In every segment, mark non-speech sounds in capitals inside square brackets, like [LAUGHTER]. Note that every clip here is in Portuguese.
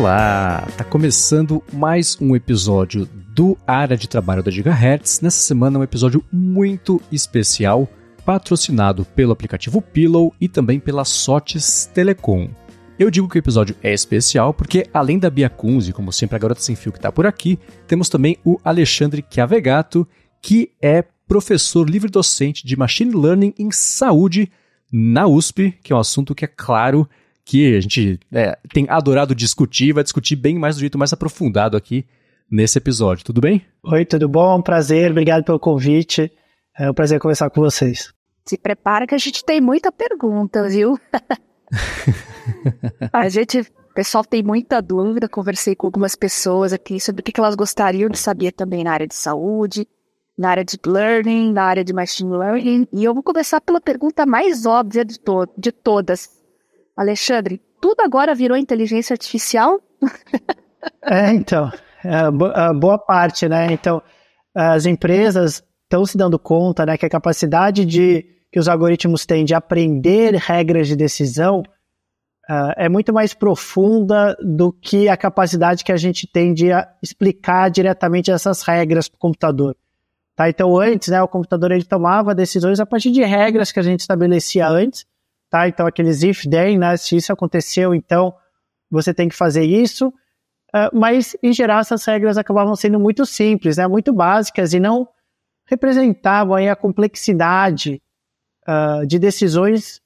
Olá! Tá começando mais um episódio do Área de Trabalho da Gigahertz. Nessa semana um episódio muito especial, patrocinado pelo aplicativo Pillow e também pela Sotes Telecom. Eu digo que o episódio é especial porque, além da Bia Kunze, como sempre a garota sem fio que está por aqui, temos também o Alexandre Chiavegato, que é professor livre-docente de Machine Learning em Saúde na USP, que é um assunto que é claro que a gente é, tem adorado discutir, vai discutir bem mais do jeito mais aprofundado aqui nesse episódio. Tudo bem? Oi, tudo bom? Prazer, obrigado pelo convite. É um prazer conversar com vocês. Se prepara que a gente tem muita pergunta, viu? [LAUGHS] a gente, o pessoal tem muita dúvida. Conversei com algumas pessoas aqui sobre o que elas gostariam de saber também na área de saúde, na área de learning, na área de machine learning. E eu vou começar pela pergunta mais óbvia de, to de todas. Alexandre, tudo agora virou inteligência artificial? [LAUGHS] é, então, é, boa parte, né? Então, as empresas estão se dando conta, né, que a capacidade de que os algoritmos têm de aprender regras de decisão uh, é muito mais profunda do que a capacidade que a gente tem de explicar diretamente essas regras para o computador. Tá? Então, antes, né, o computador ele tomava decisões a partir de regras que a gente estabelecia antes, tá? Então, aqueles if then, né? Se isso aconteceu, então você tem que fazer isso. Uh, mas, em geral, essas regras acabavam sendo muito simples, né? Muito básicas e não representavam aí a complexidade uh, de decisões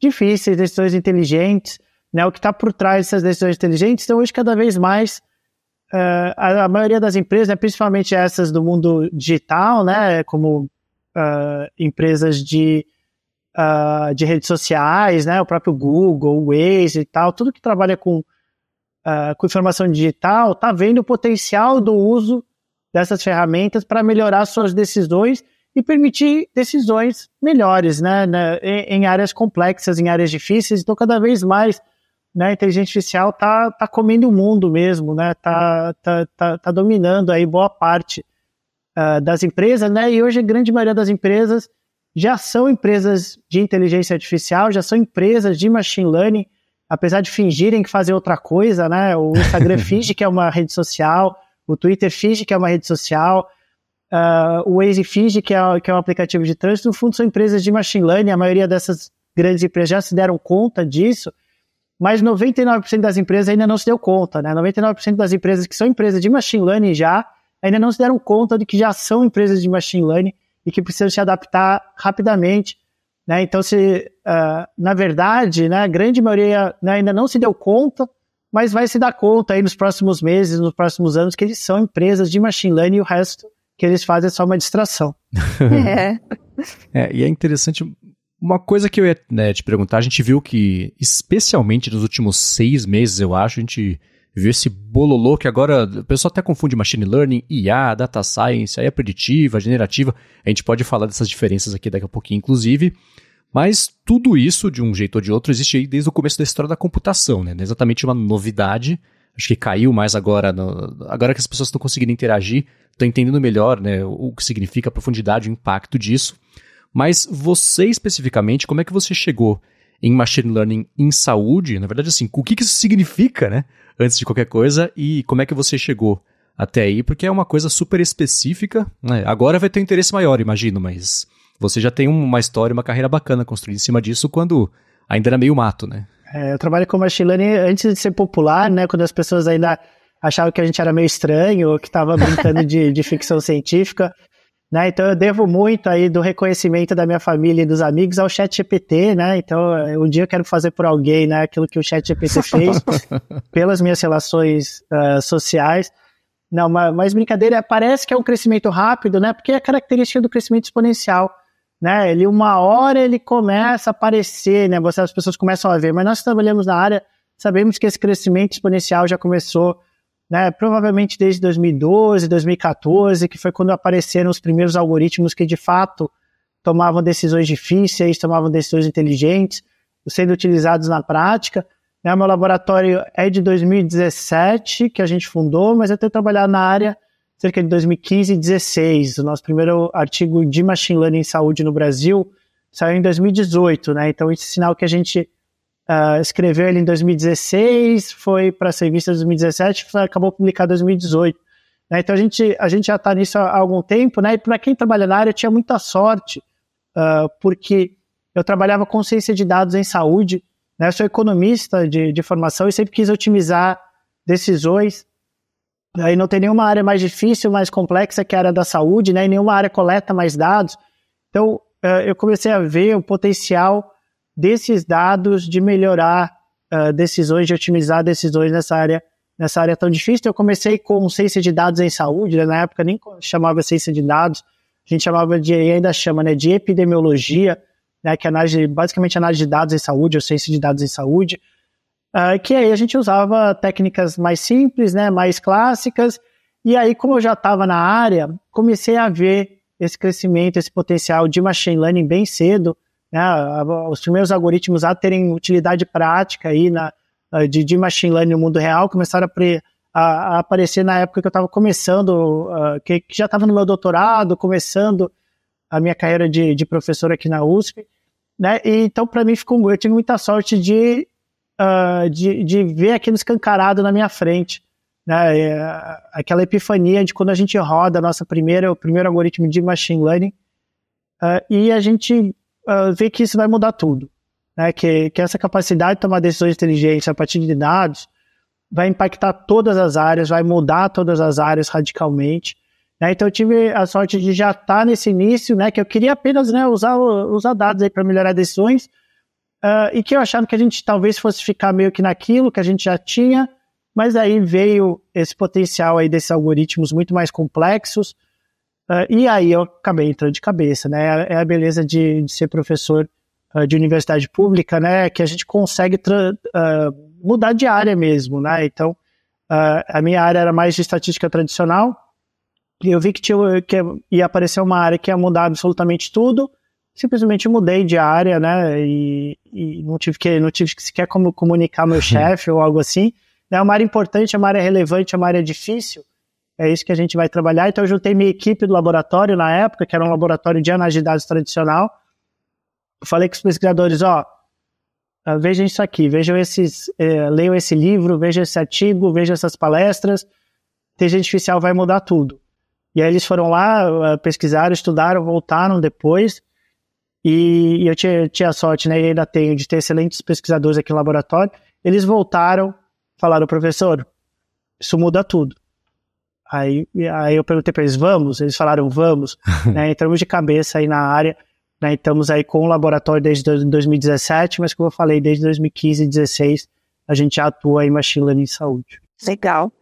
difíceis, decisões inteligentes, né? O que está por trás dessas decisões inteligentes. Então, hoje, cada vez mais, uh, a, a, maioria das empresas, né, principalmente essas do mundo digital, né? Como empresas de uh, de redes sociais, né? O próprio Google, o Waze e tal, tudo que trabalha com, uh, com informação digital, está vendo o potencial do uso dessas ferramentas para melhorar suas decisões e permitir decisões melhores, né, em, em, áreas complexas, em áreas difíceis. Então, cada vez mais, né, a inteligência artificial tá, tá comendo o mundo mesmo, né, tá, tá, tá, tá dominando aí boa parte uh, das empresas, né, e hoje a grande maioria das empresas já são empresas de inteligência artificial, já são empresas de machine learning, apesar de fingirem que fazem outra coisa, né? O Instagram [LAUGHS] finge que é uma rede social, o Twitter finge que é uma rede social, uh, o Waze finge que é, que é um aplicativo de trânsito. No fundo, são empresas de machine learning, a maioria dessas grandes empresas já se deram conta disso, mas 99% das empresas ainda não se deu conta, né? 99% das empresas que são empresas de machine learning já ainda não se deram conta de que já são empresas de machine learning e que precisam se adaptar rapidamente. Né? Então, se, uh, na verdade, né, a grande maioria né, ainda não se deu conta, mas vai se dar conta aí nos próximos meses, nos próximos anos, que eles são empresas de machine learning e o resto que eles fazem é só uma distração. [LAUGHS] é. é. E é interessante, uma coisa que eu ia né, te perguntar, a gente viu que, especialmente nos últimos seis meses, eu acho, a gente viu esse bololô que agora o pessoal até confunde machine learning, IA, data science, IA preditiva, generativa. A gente pode falar dessas diferenças aqui daqui a pouquinho, inclusive. Mas tudo isso, de um jeito ou de outro, existe aí desde o começo da história da computação, né? Não é exatamente uma novidade. Acho que caiu mais agora, no, agora que as pessoas estão conseguindo interagir, estão entendendo melhor né, o que significa a profundidade, o impacto disso. Mas você especificamente, como é que você chegou em machine learning em saúde? Na verdade, assim, o que, que isso significa, né? antes de qualquer coisa e como é que você chegou até aí, porque é uma coisa super específica. Né? Agora vai ter um interesse maior, imagino, mas você já tem uma história, uma carreira bacana construída em cima disso quando ainda era meio mato, né? É, eu trabalho com machine learning antes de ser popular, né? Quando as pessoas ainda achavam que a gente era meio estranho ou que estava brincando [LAUGHS] de, de ficção científica. Né? Então eu devo muito aí do reconhecimento da minha família e dos amigos ao Chat GPT, né? Então um dia eu quero fazer por alguém, né? Aquilo que o Chat GPT [LAUGHS] fez pelas minhas relações uh, sociais. Não, mas, brincadeira, parece que é um crescimento rápido, né? Porque é a característica do crescimento exponencial, né? Ele uma hora ele começa a aparecer, né? Você, as pessoas começam a ver, mas nós trabalhamos na área, sabemos que esse crescimento exponencial já começou né, provavelmente desde 2012, 2014, que foi quando apareceram os primeiros algoritmos que de fato tomavam decisões difíceis, tomavam decisões inteligentes, sendo utilizados na prática. Né, meu laboratório é de 2017, que a gente fundou, mas eu tenho trabalhado na área cerca de 2015 e 2016. O nosso primeiro artigo de Machine Learning em Saúde no Brasil saiu em 2018, né? Então, esse sinal que a gente uh, escreveu ele em 2016, foi para a revista em 2017, foi, acabou publicado em 2018. Né? Então a gente, a gente já está nisso há, algum tempo, né? E para quem trabalha na área tinha muita sorte, uh, porque eu trabalhava com ciência de dados em saúde, né? Eu sou economista de, de formação e sempre quis otimizar decisões. Aí não tem nenhuma área mais difícil, mais complexa que a área da saúde, né? E nenhuma área coleta mais dados. Então uh, eu comecei a ver o potencial desses dados de melhorar uh, decisões, de otimizar decisões nessa área, nessa área tão difícil. Eu comecei com ciência de dados em saúde, né? na época nem chamava ciência de dados, a gente chamava de, ainda chama, né, de epidemiologia, né, que é análise, basicamente análise de dados em saúde, ou ciência de dados em saúde, uh, que aí a gente usava técnicas mais simples, né, mais clássicas, e aí como eu já estava na área, comecei a ver esse crescimento, esse potencial de machine learning bem cedo, né, os primeiros algoritmos a terem utilidade prática aí na, de, de machine learning no mundo real começaram a, pre, a, a aparecer na época que eu estava começando, uh, que, que, já estava no meu doutorado, começando a minha carreira de, de professor aqui na USP, né? E, então, para mim, ficou, eu tive muita sorte de, uh, de, de ver aquilo escancarado na minha frente, né? Aquela epifania de quando a gente roda a nossa primeira, o primeiro algoritmo de machine learning, uh, e a gente uh, ver que isso vai mudar tudo. Né? Que, que essa capacidade de tomar decisões inteligentes a partir de dados vai impactar todas as áreas, vai mudar todas as áreas radicalmente. Né? Então eu tive a sorte de já estar nesse início, né? que eu queria apenas né, usar, usar dados para melhorar decisões, uh, e que eu achava que a gente talvez fosse ficar meio que naquilo que a gente já tinha, mas aí veio esse potencial aí desses algoritmos muito mais complexos, Uh, e aí eu acabei entrando de cabeça, né? É a beleza de, de ser professor uh, de universidade pública, né? Que a gente consegue uh, mudar de área mesmo, né? Então, a minha área era mais de estatística tradicional, e eu vi que, tinha, que ia aparecer uma área que ia mudar absolutamente tudo, simplesmente mudei de área, né? E, e não tive que não tive que sequer como comunicar meu [LAUGHS] chefe ou algo assim. É uma área importante, é uma área relevante, é uma área difícil é isso que a gente vai trabalhar. Então, eu juntei minha equipe do laboratório na época, que era um laboratório de análise de dados tradicional. falei com os pesquisadores: ó, ah, vejam isso aqui, vejam esses, é, leiam esse livro, vejam esse artigo, vejam essas palestras. Inteligência artificial vai mudar tudo. E aí eles foram lá, ah, pesquisaram, estudaram, voltaram depois. E, e eu tinha, tinha sorte, né, e ainda tenho, de ter excelentes pesquisadores aqui no laboratório. Eles voltaram, falaram, professor, isso muda tudo. Aí, aí eu perguntei para eles, vamos? Eles falaram, vamos. [LAUGHS] né, entramos de cabeça aí na área, né, estamos aí com o laboratório desde 2017, mas como eu falei, desde 2015 e 2016 a gente já atua em machine learning em saúde. Legal.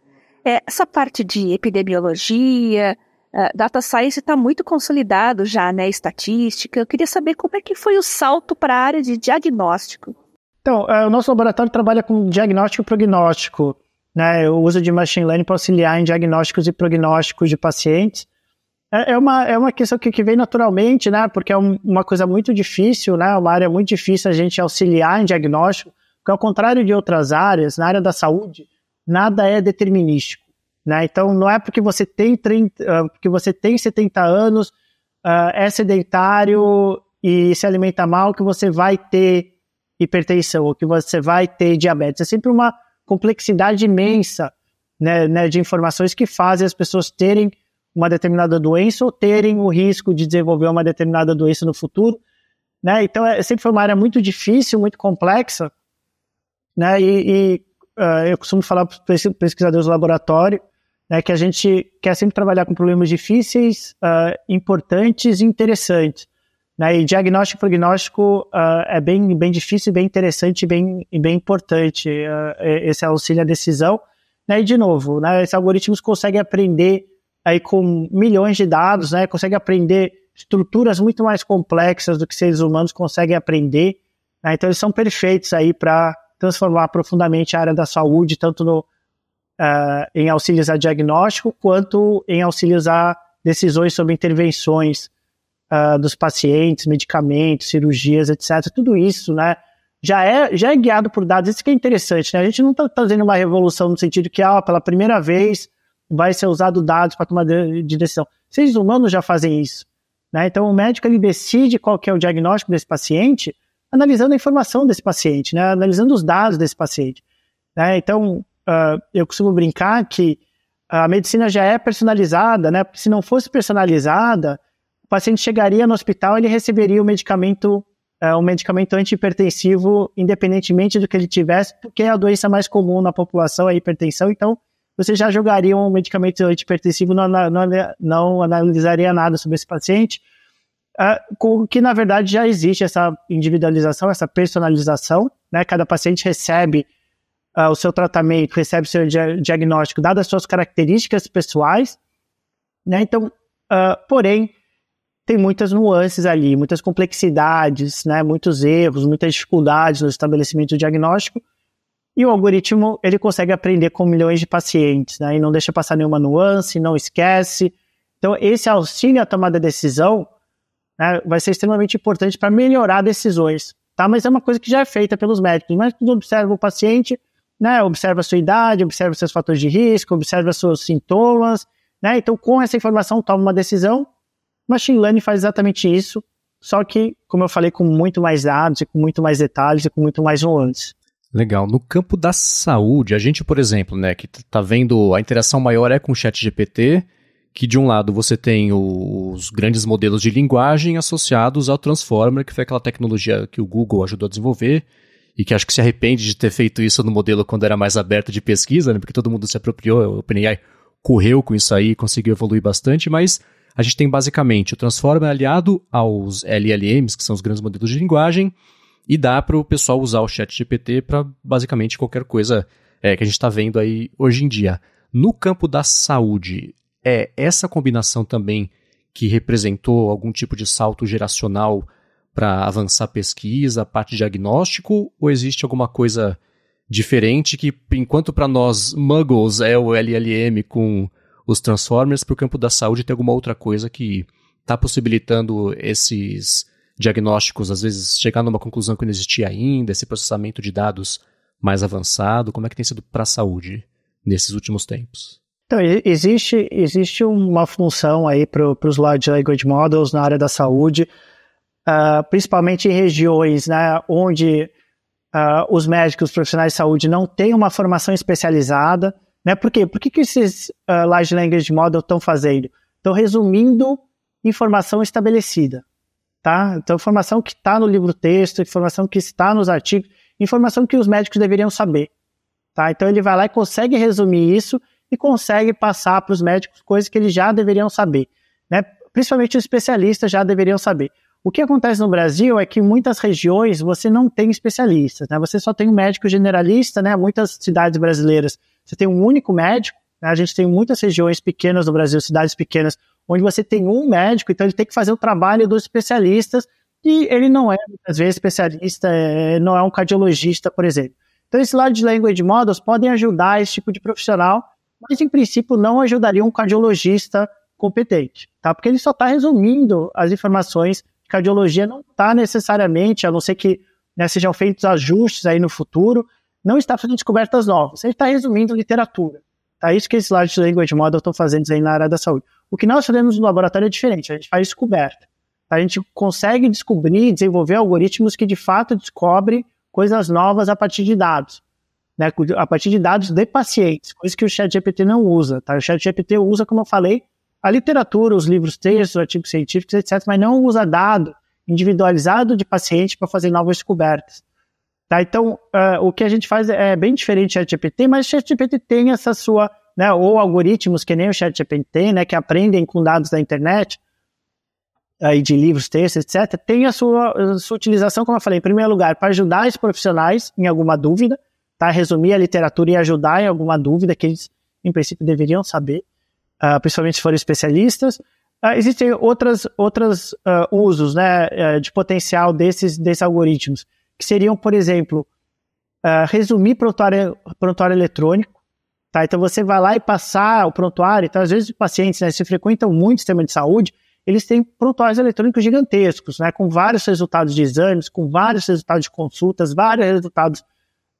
É, essa parte de epidemiologia, uh, data science está muito consolidado já, né, estatística. Eu queria saber como é que foi o salto para a área de diagnóstico. Então, uh, o nosso laboratório trabalha com diagnóstico e prognóstico né, o uso de machine learning para auxiliar em diagnósticos e prognósticos de pacientes. É, é uma, é uma questão que, que vem naturalmente, né, porque é um, uma coisa muito difícil, né, uma área muito difícil a gente auxiliar em diagnóstico, porque ao contrário de outras áreas, na área da saúde, nada é determinístico. Né? Então, não é porque você tem, 30, uh, ah, porque você tem 70 anos, uh, é sedentário e se alimenta mal, que você vai ter hipertensão ou que você vai ter diabetes. É sempre uma complexidade imensa né, né, de informações que fazem as pessoas terem uma determinada doença ou terem o risco de desenvolver uma determinada doença no futuro. Né? Então, é, sempre foi uma área muito difícil, muito complexa, né? e, e uh, eu costumo falar para os pesquisadores do laboratório né, que a gente quer sempre trabalhar com problemas difíceis, uh, importantes e interessantes. Né? E diagnóstico e prognóstico uh, é bem, bem difícil, bem interessante bem, e bem importante uh, esse auxílio à decisão. Né? E, de novo, né, esses algoritmos conseguem aprender aí com milhões de dados, né, conseguem aprender estruturas muito mais complexas do que seres humanos conseguem aprender. Né? Então, eles são perfeitos aí para transformar profundamente a área da saúde, tanto no, uh, em auxílios a diagnóstico, quanto em auxílios a decisões sobre intervenções uh, dos pacientes, medicamentos, cirurgias, etc. Tudo isso, né? Já é, já é guiado por dados. Isso que é interessante, né? A gente não está fazendo uma revolução no sentido que, ah, pela primeira vez vai ser usado dados para tomar de, de decisão. Seres humanos já fazem isso. Né? Então, o médico ele decide qual que é o diagnóstico desse paciente analisando a informação desse paciente, né? analisando os dados desse paciente. Né? Então, uh, eu costumo brincar que a medicina já é personalizada, né? Porque se não fosse personalizada, paciente chegaria no hospital ele receberia o medicamento, uh, um medicamento antihipertensivo, independentemente do que ele tivesse, porque é a doença mais comum na população é a hipertensão, então você já jogaria um medicamento antihipertensivo, não, não, não analisaria nada sobre esse paciente, uh, com que na verdade já existe essa individualização, essa personalização, né? Cada paciente recebe uh, o seu tratamento, recebe o seu dia diagnóstico, dadas as suas características pessoais, né? Então, uh, porém, tem muitas nuances ali, muitas complexidades, né? Muitos erros, muitas dificuldades no estabelecimento do diagnóstico, e o algoritmo, ele consegue aprender com milhões de pacientes, né? E não deixa passar nenhuma nuance, não esquece. Então, esse auxílio à tomada de decisão né, vai ser extremamente importante para melhorar decisões, tá? Mas é uma coisa que já é feita pelos médicos. Mas observa o paciente, né? Observa a sua idade, observa seus fatores de risco, observa seus sintomas, né? Então, com essa informação, toma uma decisão. Machine Learning faz exatamente isso, só que, como eu falei, com muito mais dados, com muito mais detalhes e com muito mais nuances. Legal. No campo da saúde, a gente, por exemplo, né, que está vendo a interação maior é com o chat GPT, que de um lado você tem os grandes modelos de linguagem associados ao Transformer, que foi aquela tecnologia que o Google ajudou a desenvolver, e que acho que se arrepende de ter feito isso no modelo quando era mais aberto de pesquisa, né, porque todo mundo se apropriou, o OpenAI correu com isso aí, conseguiu evoluir bastante, mas a gente tem basicamente o Transformer aliado aos LLMs, que são os grandes modelos de linguagem, e dá para o pessoal usar o chat GPT para basicamente qualquer coisa é, que a gente está vendo aí hoje em dia. No campo da saúde, é essa combinação também que representou algum tipo de salto geracional para avançar pesquisa, parte diagnóstico, ou existe alguma coisa diferente que, enquanto para nós muggles é o LLM com os Transformers, para o campo da saúde tem alguma outra coisa que está possibilitando esses diagnósticos, às vezes chegar numa conclusão que não existia ainda, esse processamento de dados mais avançado? Como é que tem sido para a saúde nesses últimos tempos? Então, existe, existe uma função aí para os Large Language Models na área da saúde, uh, principalmente em regiões né, onde uh, os médicos, os profissionais de saúde não têm uma formação especializada. Né? Por quê? Por que, que esses uh, Large Language Models estão fazendo? Estão resumindo informação estabelecida tá? Então, informação que está no livro-texto, informação que está nos artigos, informação que os médicos deveriam saber, tá? Então, ele vai lá e consegue resumir isso e consegue passar para os médicos coisas que eles já deveriam saber, né? Principalmente os especialistas já deveriam saber. O que acontece no Brasil é que em muitas regiões você não tem especialistas, né? Você só tem um médico generalista, né? Muitas cidades brasileiras você tem um único médico, né? A gente tem muitas regiões pequenas no Brasil, cidades pequenas, onde você tem um médico, então ele tem que fazer o trabalho dos especialistas, e ele não é, muitas vezes, especialista, é, não é um cardiologista, por exemplo. Então, esse lado de language models podem ajudar esse tipo de profissional, mas em princípio não ajudaria um cardiologista competente, tá? Porque ele só está resumindo as informações. Cardiologia não está necessariamente, a não ser que né, sejam feitos ajustes aí no futuro, não está fazendo descobertas novas. Ele está resumindo literatura. Tá? Isso que esses large language models estão fazendo aí na área da saúde. O que nós fazemos no laboratório é diferente, a gente faz descoberta. A gente consegue descobrir, desenvolver algoritmos que de fato descobrem coisas novas a partir de dados. Né, a partir de dados de pacientes, coisa que o ChatGPT não usa. Tá? O ChatGPT usa, como eu falei, a literatura, os livros textos, artigos científicos, etc., mas não usa dado individualizado de paciente para fazer novas descobertas. Tá? Então, uh, o que a gente faz é bem diferente do ChatGPT, mas o ChatGPT tem essa sua, né, ou algoritmos que nem o ChatGPT, né, que aprendem com dados da internet, aí de livros, textos, etc., tem a sua, a sua utilização, como eu falei, em primeiro lugar, para ajudar os profissionais em alguma dúvida, tá? resumir a literatura e ajudar em alguma dúvida que eles, em princípio, deveriam saber, uh, principalmente se forem especialistas. Uh, existem outras, outros uh, usos né, de potencial desses, desses algoritmos que seriam, por exemplo, uh, resumir prontuário, prontuário eletrônico. Tá? Então você vai lá e passar o prontuário. Então, às vezes, os pacientes, né, se frequentam muito o sistema de saúde, eles têm prontuários eletrônicos gigantescos, né, com vários resultados de exames, com vários resultados de consultas, vários resultados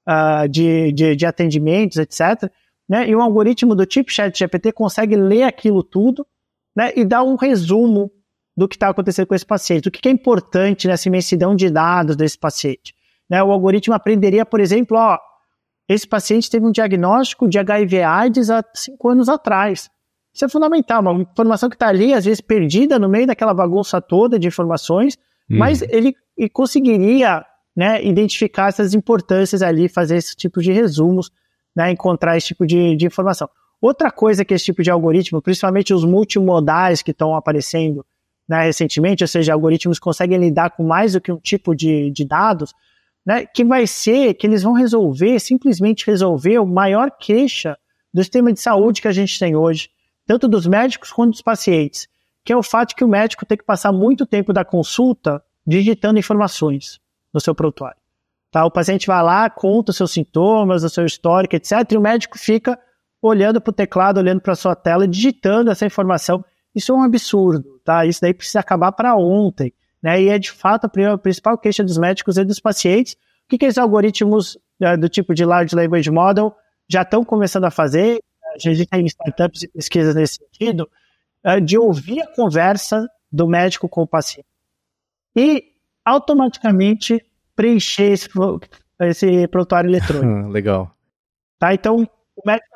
uh, de, de, de, atendimentos, etc. Né, e um algoritmo do tipo ChatGPT consegue ler aquilo tudo né, e dar um resumo do que está acontecendo com esse paciente. O que, é importante nessa imensidão de dados desse paciente? Né, o algoritmo aprenderia, por exemplo, ó, esse paciente teve um diagnóstico de HIV AIDS há cinco anos atrás. Isso é fundamental, uma informação que está ali, às vezes perdida no meio daquela bagunça toda de informações, hum. mas ele, ele conseguiria né, identificar essas importâncias ali, fazer esse tipo de resumos, né, encontrar esse tipo de, de informação. Outra coisa que esse tipo de algoritmo, principalmente os multimodais que estão aparecendo né, recentemente, ou seja, algoritmos conseguem lidar com mais do que um tipo de, de dados, né, que vai ser que eles vão resolver, simplesmente resolver o maior queixa do sistema de saúde que a gente tem hoje, tanto dos médicos quanto dos pacientes, que é o fato que o médico tem que passar muito tempo da consulta digitando informações no seu prontuário. Tá? O paciente vai lá, conta os seus sintomas, o seu histórico, etc., e o médico fica olhando para o teclado, olhando para a sua tela, digitando essa informação isso é um absurdo, tá? Isso daí precisa acabar para ontem, né? E é de fato a principal queixa dos médicos e dos pacientes. O que, que esses algoritmos uh, do tipo de Large Language Model já estão começando a fazer? Já existem startups e pesquisas nesse sentido, uh, de ouvir a conversa do médico com o paciente e automaticamente preencher esse, esse prontuário eletrônico. [LAUGHS] Legal. Tá? Então, o médico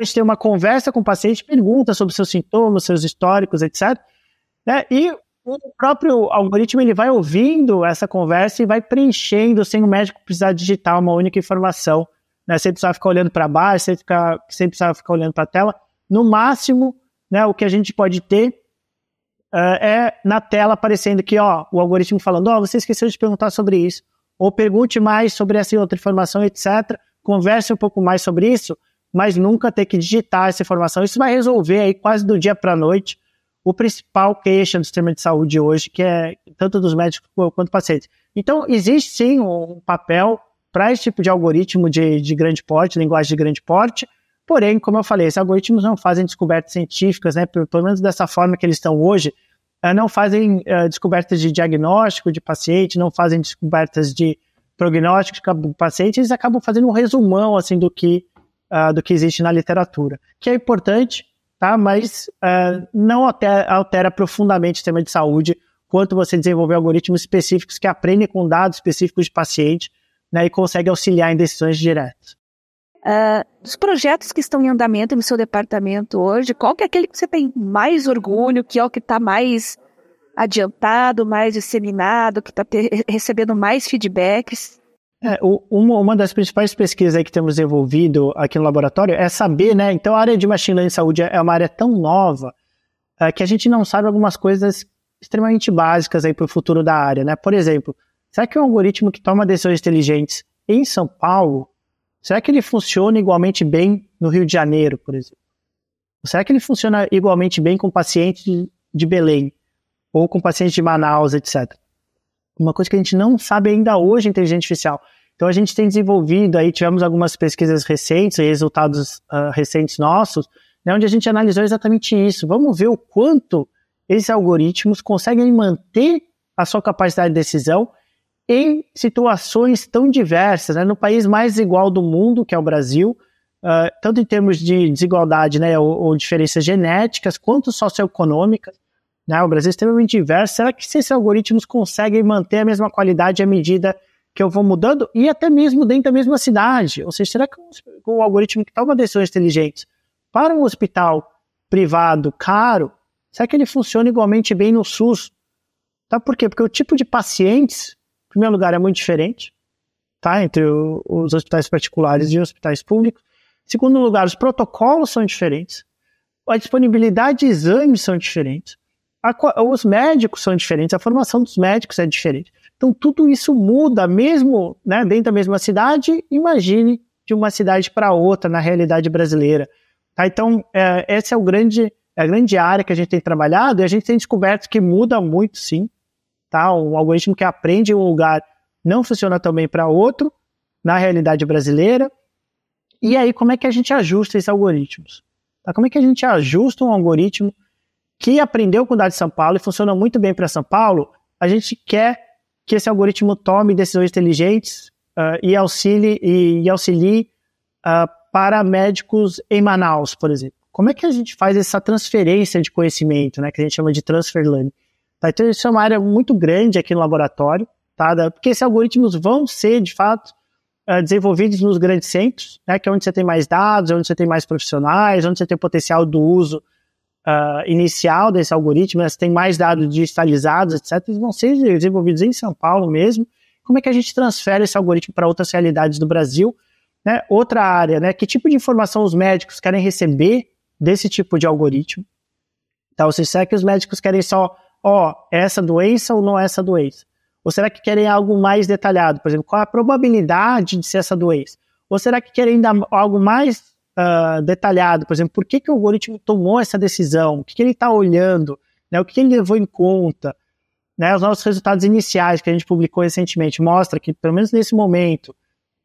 simplesmente tem uma conversa com o paciente, pergunta sobre seus sintomas, seus históricos, etc. Né? E o próprio algoritmo ele vai ouvindo essa conversa e vai preenchendo sem o médico precisar digitar uma única informação, né? sem precisar ficar olhando para baixo, sem, ficar, sem precisar ficar olhando para a tela. No máximo, né, o que a gente pode ter uh, é na tela aparecendo aqui, ó, o algoritmo falando, ó, oh, você esqueceu de perguntar sobre isso, ou pergunte mais sobre essa outra informação, etc. Converse um pouco mais sobre isso, mas nunca ter que digitar essa informação. Isso vai resolver aí quase do dia para a noite o principal queixa do sistema de saúde hoje, que é tanto dos médicos quanto pacientes. Então, existe sim um papel para esse tipo de algoritmo de, de grande porte, linguagem de grande porte, porém, como eu falei, esses algoritmos não fazem descobertas científicas, né, pelo, menos dessa forma que eles estão hoje, uh, não fazem uh, descobertas de diagnóstico de paciente, não fazem descobertas de prognóstico de paciente, eles acabam fazendo um resumão assim do que uh, do que existe na literatura, que é importante, tá? mas uh, não altera, altera, profundamente o sistema de saúde quanto você desenvolver algoritmos específicos que aprendem com dados específicos de paciente né, e conseguem auxiliar em decisões diretas. Uh, dos projetos que estão em andamento no seu departamento hoje, qual que é aquele que você tem mais orgulho, que é o que está mais adiantado, mais disseminado, que está recebendo mais feedbacks? É, uma, uma, das principais pesquisas que temos desenvolvido aqui no laboratório é saber, né? Então, a área de machine learning saúde é uma área tão nova é, que a gente não sabe algumas coisas extremamente básicas aí para o futuro da área, né? Por exemplo, será que um algoritmo que toma decisões inteligentes em São Paulo, será que ele funciona igualmente bem no Rio de Janeiro, por exemplo? Será que ele funciona igualmente bem com pacientes de Belém ou com pacientes de Manaus, etc? Uma coisa que a gente não sabe ainda hoje inteligência artificial. Então a gente tem desenvolvido, aí tivemos algumas pesquisas recentes, resultados uh, recentes nossos, né, onde a gente analisou exatamente isso. Vamos ver o quanto esses algoritmos conseguem manter a sua capacidade de decisão em situações tão diversas, né, no país mais igual do mundo, que é o Brasil, uh, tanto em termos de desigualdade né, ou, ou diferenças genéticas, quanto socioeconômicas. Né? O Brasil é extremamente diverso. Será que esses algoritmos conseguem manter a mesma qualidade à medida que eu vou mudando? E até mesmo dentro da mesma cidade. Ou seja, será que o algoritmo que toma decisões inteligentes para um hospital privado caro, será que ele funciona igualmente bem no SUS? Tá? Por quê? Porque o tipo de pacientes, em primeiro lugar, é muito diferente tá? entre o, os hospitais particulares e os hospitais públicos. Em segundo lugar, os protocolos são diferentes. A disponibilidade de exames são diferentes a, os médicos são diferentes, a formação dos médicos é diferente. Então, tudo isso muda, mesmo né, dentro da mesma cidade, imagine de uma cidade para outra na realidade brasileira. Tá? Então, é, essa é, o grande, é a grande área que a gente tem trabalhado e a gente tem descoberto que muda muito, sim. Tá? Um algoritmo que aprende em um lugar não funciona também para outro, na realidade brasileira. E aí, como é que a gente ajusta esses algoritmos? Tá? Como é que a gente ajusta um algoritmo que aprendeu com o Dado de São Paulo e funciona muito bem para São Paulo, a gente quer que esse algoritmo tome decisões inteligentes uh, e, auxilie, e, e auxilie uh, para médicos em Manaus, por exemplo. Como é que a gente faz essa transferência de conhecimento, né, que a gente chama de transfer learning? Tá? Então, isso é uma área muito grande aqui no laboratório, tá? porque esses algoritmos vão ser, de fato, uh, desenvolvidos nos grandes centros, né? que é onde você tem mais dados, onde você tem mais profissionais, onde você tem potencial do uso uh, inicial desse algoritmo, você tem mais dados digitalizados, etc. Eles vão ser desenvolvidos em São Paulo mesmo. Como é que a gente transfere esse algoritmo para outras realidades do Brasil? Né? Outra área, né? que tipo de informação os médicos querem receber desse tipo de algoritmo? Então, ou seja, será que os médicos querem só ó, essa doença ou não é essa doença? Ou será que querem algo mais detalhado? Por exemplo, qual a probabilidade de ser essa doença? Ou será que querem dar algo mais uh, detalhado? Por exemplo, por que, que o algoritmo tomou essa decisão? O que, que ele está olhando? Né? O que, que ele levou em conta? Né? Os nossos resultados iniciais que a gente publicou recentemente mostra que, pelo menos nesse momento,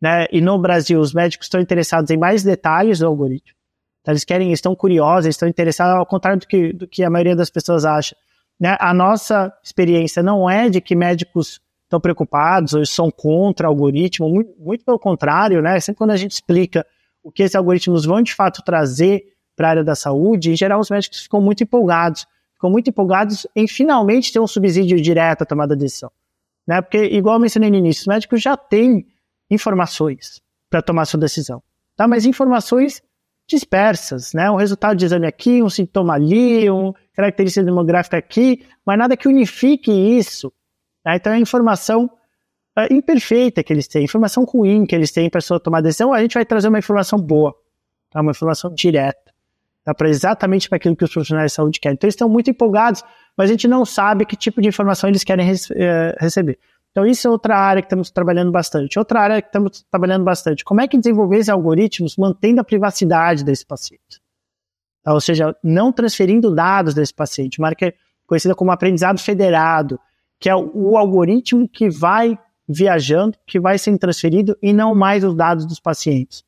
né, e no Brasil, os médicos estão interessados em mais detalhes do algoritmo. Então, eles querem, estão curiosos, estão interessados, ao contrário do que, do que a maioria das pessoas acha né? A nossa experiência não é de que médicos estão preocupados ou são contra algoritmo, muito, muito pelo contrário, né? Sempre quando a gente explica o que esses algoritmos vão de fato trazer para a área da saúde, em geral os médicos ficam muito empolgados, ficam muito empolgados em finalmente ter um subsídio direto à tomada de decisão. Né? Porque, igual eu mencionei no início, os médicos já têm informações para tomar sua decisão, tá? mas informações dispersas, né? Um resultado de exame aqui, um sintoma ali, uma característica demográfica aqui, mas nada que unifique isso. Né? Então é informação é, imperfeita que eles têm, informação ruim que eles têm para sua tomar decisão. A gente vai trazer uma informação boa, tá? uma informação direta, tá? para exatamente para aquilo que os profissionais de saúde querem. Então eles estão muito empolgados, mas a gente não sabe que tipo de informação eles querem é, receber. Então, isso é outra área que estamos trabalhando bastante. Outra área que estamos trabalhando bastante. Como é que desenvolver esses algoritmos mantendo a privacidade desse paciente? Tá? Ou seja, não transferindo dados desse paciente. Que é conhecida como aprendizado federado, que é o algoritmo que vai viajando, que vai sendo transferido e não mais os dados dos pacientes.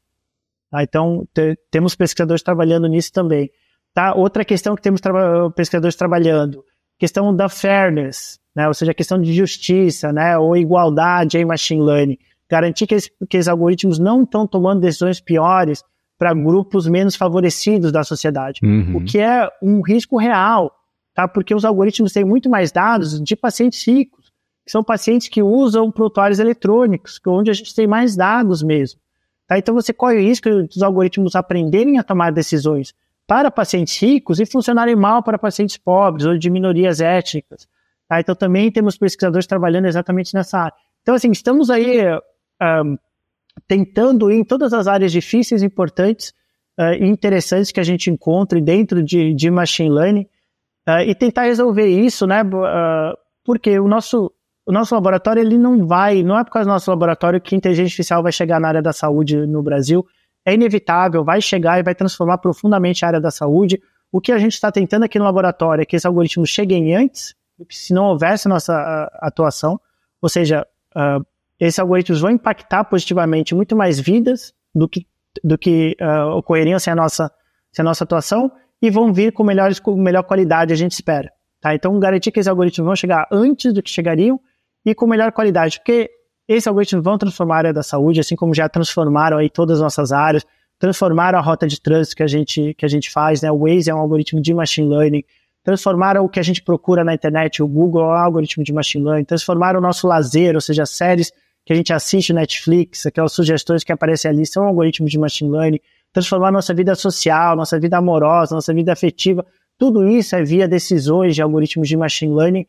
Tá? Então, te, temos pesquisadores trabalhando nisso também. Tá? Outra questão que temos tra pesquisadores trabalhando, questão da fairness, né? ou seja, a questão de justiça, né? ou igualdade em machine learning. Garantir que, que esses algoritmos não estão tomando decisões piores para grupos menos favorecidos da sociedade, uhum. o que é um risco real, tá? porque os algoritmos têm muito mais dados de pacientes ricos, que são pacientes que usam prontuários eletrônicos, é onde a gente tem mais dados mesmo. Tá? Então você corre o risco dos algoritmos aprenderem a tomar decisões para pacientes ricos e funcionarem mal para pacientes pobres ou de minorias étnicas. Tá? Então também temos pesquisadores trabalhando exatamente nessa área. Então, assim, estamos aí um, tentando ir em todas as áreas difíceis, importantes uh, e interessantes que a gente encontre dentro de, de machine learning uh, e tentar resolver isso, né? Uh, porque o nosso, o nosso laboratório ele não vai, não é por causa do nosso laboratório que a inteligência artificial vai chegar na área da saúde no Brasil. É inevitável, vai chegar e vai transformar profundamente a área da saúde. O que a gente está tentando aqui no laboratório é que esses algoritmos cheguem antes, se não houvesse nossa atuação, ou seja, uh, esses algoritmos vão impactar positivamente muito mais vidas do que, do que uh, ocorreriam sem a, nossa, sem a nossa atuação e vão vir com, melhores, com melhor qualidade, a gente espera. Tá? Então, garantir que esses algoritmos vão chegar antes do que chegariam e com melhor qualidade, porque esses algoritmos vão transformar a área da saúde, assim como já transformaram aí todas as nossas áreas, transformaram a rota de trânsito que a gente, que a gente faz, né? O Waze é um algoritmo de machine learning, transformaram o que a gente procura na internet, o Google é um algoritmo de machine learning, transformaram o nosso lazer, ou seja, séries que a gente assiste no Netflix, aquelas sugestões que aparecem ali são algoritmos de machine learning, transformar nossa vida social, nossa vida amorosa, nossa vida afetiva, tudo isso é via decisões de algoritmos de machine learning,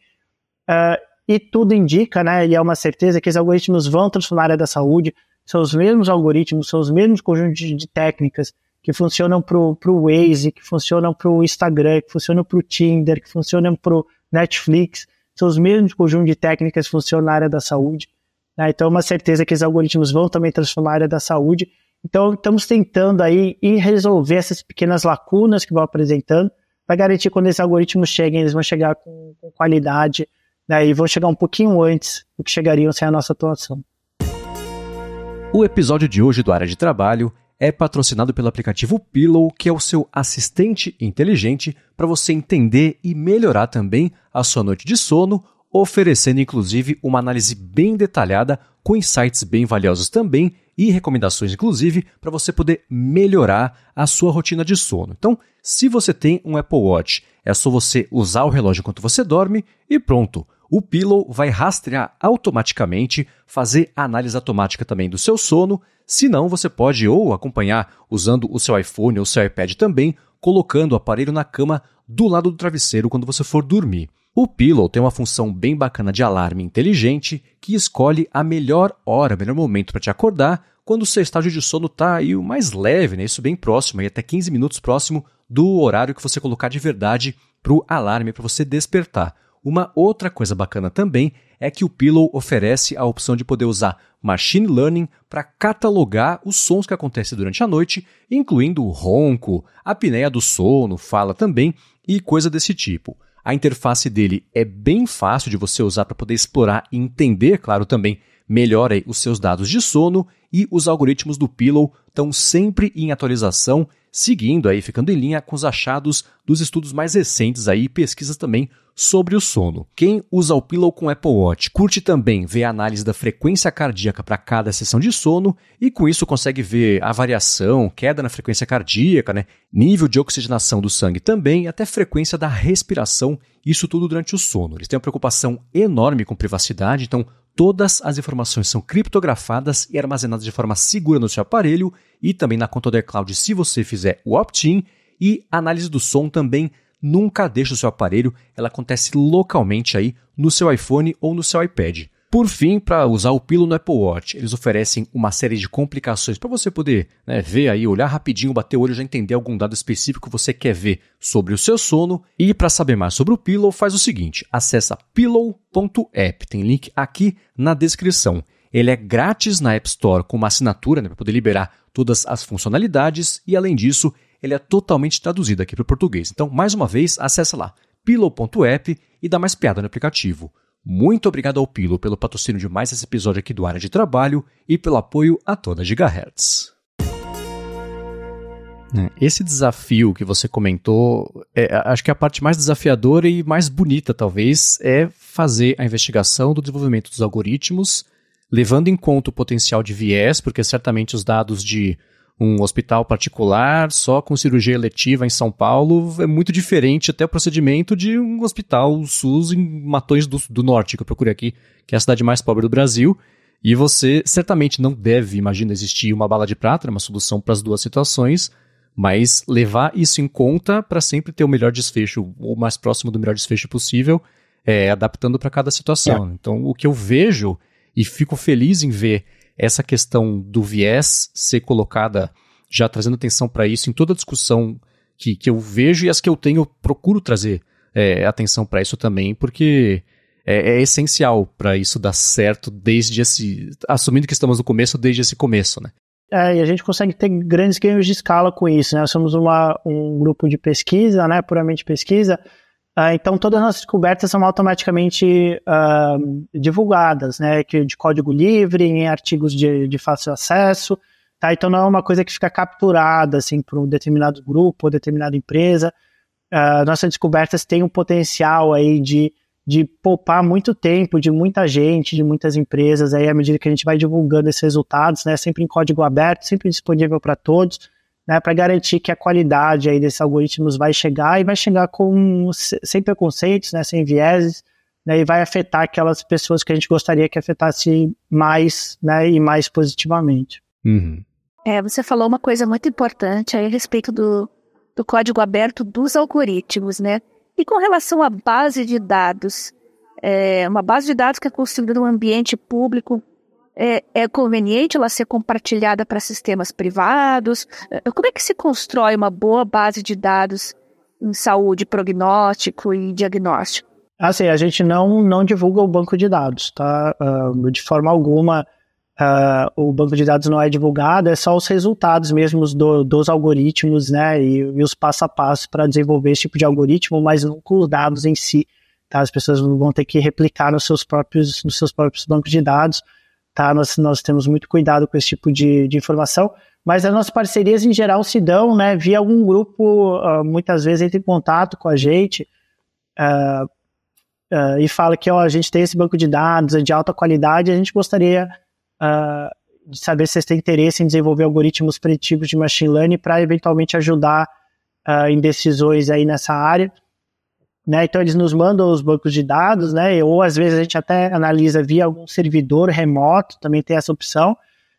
uh, e tudo indica, né, e é uma certeza que esses algoritmos vão transformar a área da saúde, são os mesmos algoritmos, são os mesmos conjuntos de, técnicas que funcionam para o Waze, que funcionam para o Instagram, que funcionam para o Tinder, que funcionam para o Netflix. São os mesmos conjuntos de técnicas que funcionam na área da saúde. Né? Então, é uma certeza que os algoritmos vão também transformar a área da saúde. Então, estamos tentando aí resolver essas pequenas lacunas que vão apresentando, para garantir que quando esses algoritmos cheguem, eles vão chegar com, com qualidade né? e vão chegar um pouquinho antes do que chegariam sem a nossa atuação. O episódio de hoje do Área de Trabalho é patrocinado pelo aplicativo Pillow, que é o seu assistente inteligente para você entender e melhorar também a sua noite de sono, oferecendo inclusive uma análise bem detalhada com insights bem valiosos também e recomendações, inclusive, para você poder melhorar a sua rotina de sono. Então, se você tem um Apple Watch, é só você usar o relógio enquanto você dorme e pronto. O Pillow vai rastrear automaticamente, fazer análise automática também do seu sono. Se não, você pode ou acompanhar usando o seu iPhone ou seu iPad também, colocando o aparelho na cama do lado do travesseiro quando você for dormir. O Pillow tem uma função bem bacana de alarme inteligente que escolhe a melhor hora, o melhor momento para te acordar quando o seu estágio de sono está aí o mais leve, né? isso bem próximo, aí até 15 minutos próximo do horário que você colocar de verdade para o alarme, para você despertar. Uma outra coisa bacana também é que o Pillow oferece a opção de poder usar machine learning para catalogar os sons que acontecem durante a noite, incluindo o ronco, a apneia do sono, fala também e coisa desse tipo. A interface dele é bem fácil de você usar para poder explorar e entender, claro, também melhor os seus dados de sono e os algoritmos do Pillow estão sempre em atualização, seguindo aí, ficando em linha com os achados dos estudos mais recentes aí, pesquisas também sobre o sono. Quem usa o Pillow com Apple Watch curte também ver a análise da frequência cardíaca para cada sessão de sono e com isso consegue ver a variação, queda na frequência cardíaca, né? nível de oxigenação do sangue também, até frequência da respiração, isso tudo durante o sono. Eles têm uma preocupação enorme com privacidade, então todas as informações são criptografadas e armazenadas de forma segura no seu aparelho e também na conta do iCloud se você fizer o opt-in e análise do som também nunca deixe o seu aparelho, ela acontece localmente aí no seu iPhone ou no seu iPad. Por fim, para usar o Pilo no Apple Watch, eles oferecem uma série de complicações para você poder né, ver aí, olhar rapidinho, bater o olho, já entender algum dado específico que você quer ver sobre o seu sono. E para saber mais sobre o Pillow, faz o seguinte: acessa pillow.app, tem link aqui na descrição. Ele é grátis na App Store com uma assinatura né, para poder liberar todas as funcionalidades e além disso ele é totalmente traduzido aqui para o português. Então, mais uma vez, acessa lá pillow.app e dá mais piada no aplicativo. Muito obrigado ao Pillow pelo patrocínio de mais esse episódio aqui do Área de Trabalho e pelo apoio a toda Gigahertz. É, esse desafio que você comentou, é, acho que a parte mais desafiadora e mais bonita, talvez, é fazer a investigação do desenvolvimento dos algoritmos, levando em conta o potencial de viés, porque certamente os dados de um hospital particular só com cirurgia eletiva em São Paulo é muito diferente até o procedimento de um hospital SUS em Matões do, do Norte, que eu procurei aqui, que é a cidade mais pobre do Brasil. E você certamente não deve, imagina, existir uma bala de prata, uma solução para as duas situações, mas levar isso em conta para sempre ter o melhor desfecho, o mais próximo do melhor desfecho possível, é, adaptando para cada situação. É. Então, o que eu vejo e fico feliz em ver essa questão do viés ser colocada, já trazendo atenção para isso em toda discussão que, que eu vejo e as que eu tenho, eu procuro trazer é, atenção para isso também, porque é, é essencial para isso dar certo desde esse. assumindo que estamos no começo, desde esse começo, né? É, e a gente consegue ter grandes ganhos de escala com isso, né? Nós somos uma, um grupo de pesquisa, né? Puramente pesquisa, Uh, então, todas as nossas descobertas são automaticamente uh, divulgadas, né, de código livre, em artigos de, de fácil acesso, tá? Então, não é uma coisa que fica capturada, assim, por um determinado grupo ou determinada empresa. Uh, nossas descobertas têm um potencial aí de, de poupar muito tempo de muita gente, de muitas empresas, aí à medida que a gente vai divulgando esses resultados, né, sempre em código aberto, sempre disponível para todos né, para garantir que a qualidade aí desses algoritmos vai chegar e vai chegar com sem preconceitos, né, sem vieses, né, e vai afetar aquelas pessoas que a gente gostaria que afetasse mais, né, e mais positivamente. Uhum. É, você falou uma coisa muito importante aí a respeito do, do código aberto dos algoritmos, né? E com relação à base de dados, é uma base de dados que é construída num ambiente público, é, é conveniente ela ser compartilhada para sistemas privados? É, como é que se constrói uma boa base de dados em saúde, prognóstico e diagnóstico? Assim, a gente não, não divulga o banco de dados, tá? Uh, de forma alguma, uh, o banco de dados não é divulgado, é só os resultados mesmos do, dos algoritmos, né? E, e os passo a passo para desenvolver esse tipo de algoritmo, mas nunca os dados em si. Tá? As pessoas vão ter que replicar nos seus próprios, nos seus próprios bancos de dados tá? Nós, nós temos muito cuidado com esse tipo de, de informação, mas as nossas parcerias em geral se dão, né, via algum grupo, uh, muitas vezes entra em contato com a gente uh, uh, e fala que ó, a gente tem esse banco de dados é de alta qualidade, a gente gostaria de saber se vocês têm interesse em desenvolver algoritmos preditivos de machine learning para eventualmente ajudar em decisões aí nessa área. Né? Então eles nos mandam os bancos de dados, né? Ou às vezes a gente até analisa via algum servidor remoto, também tem essa opção.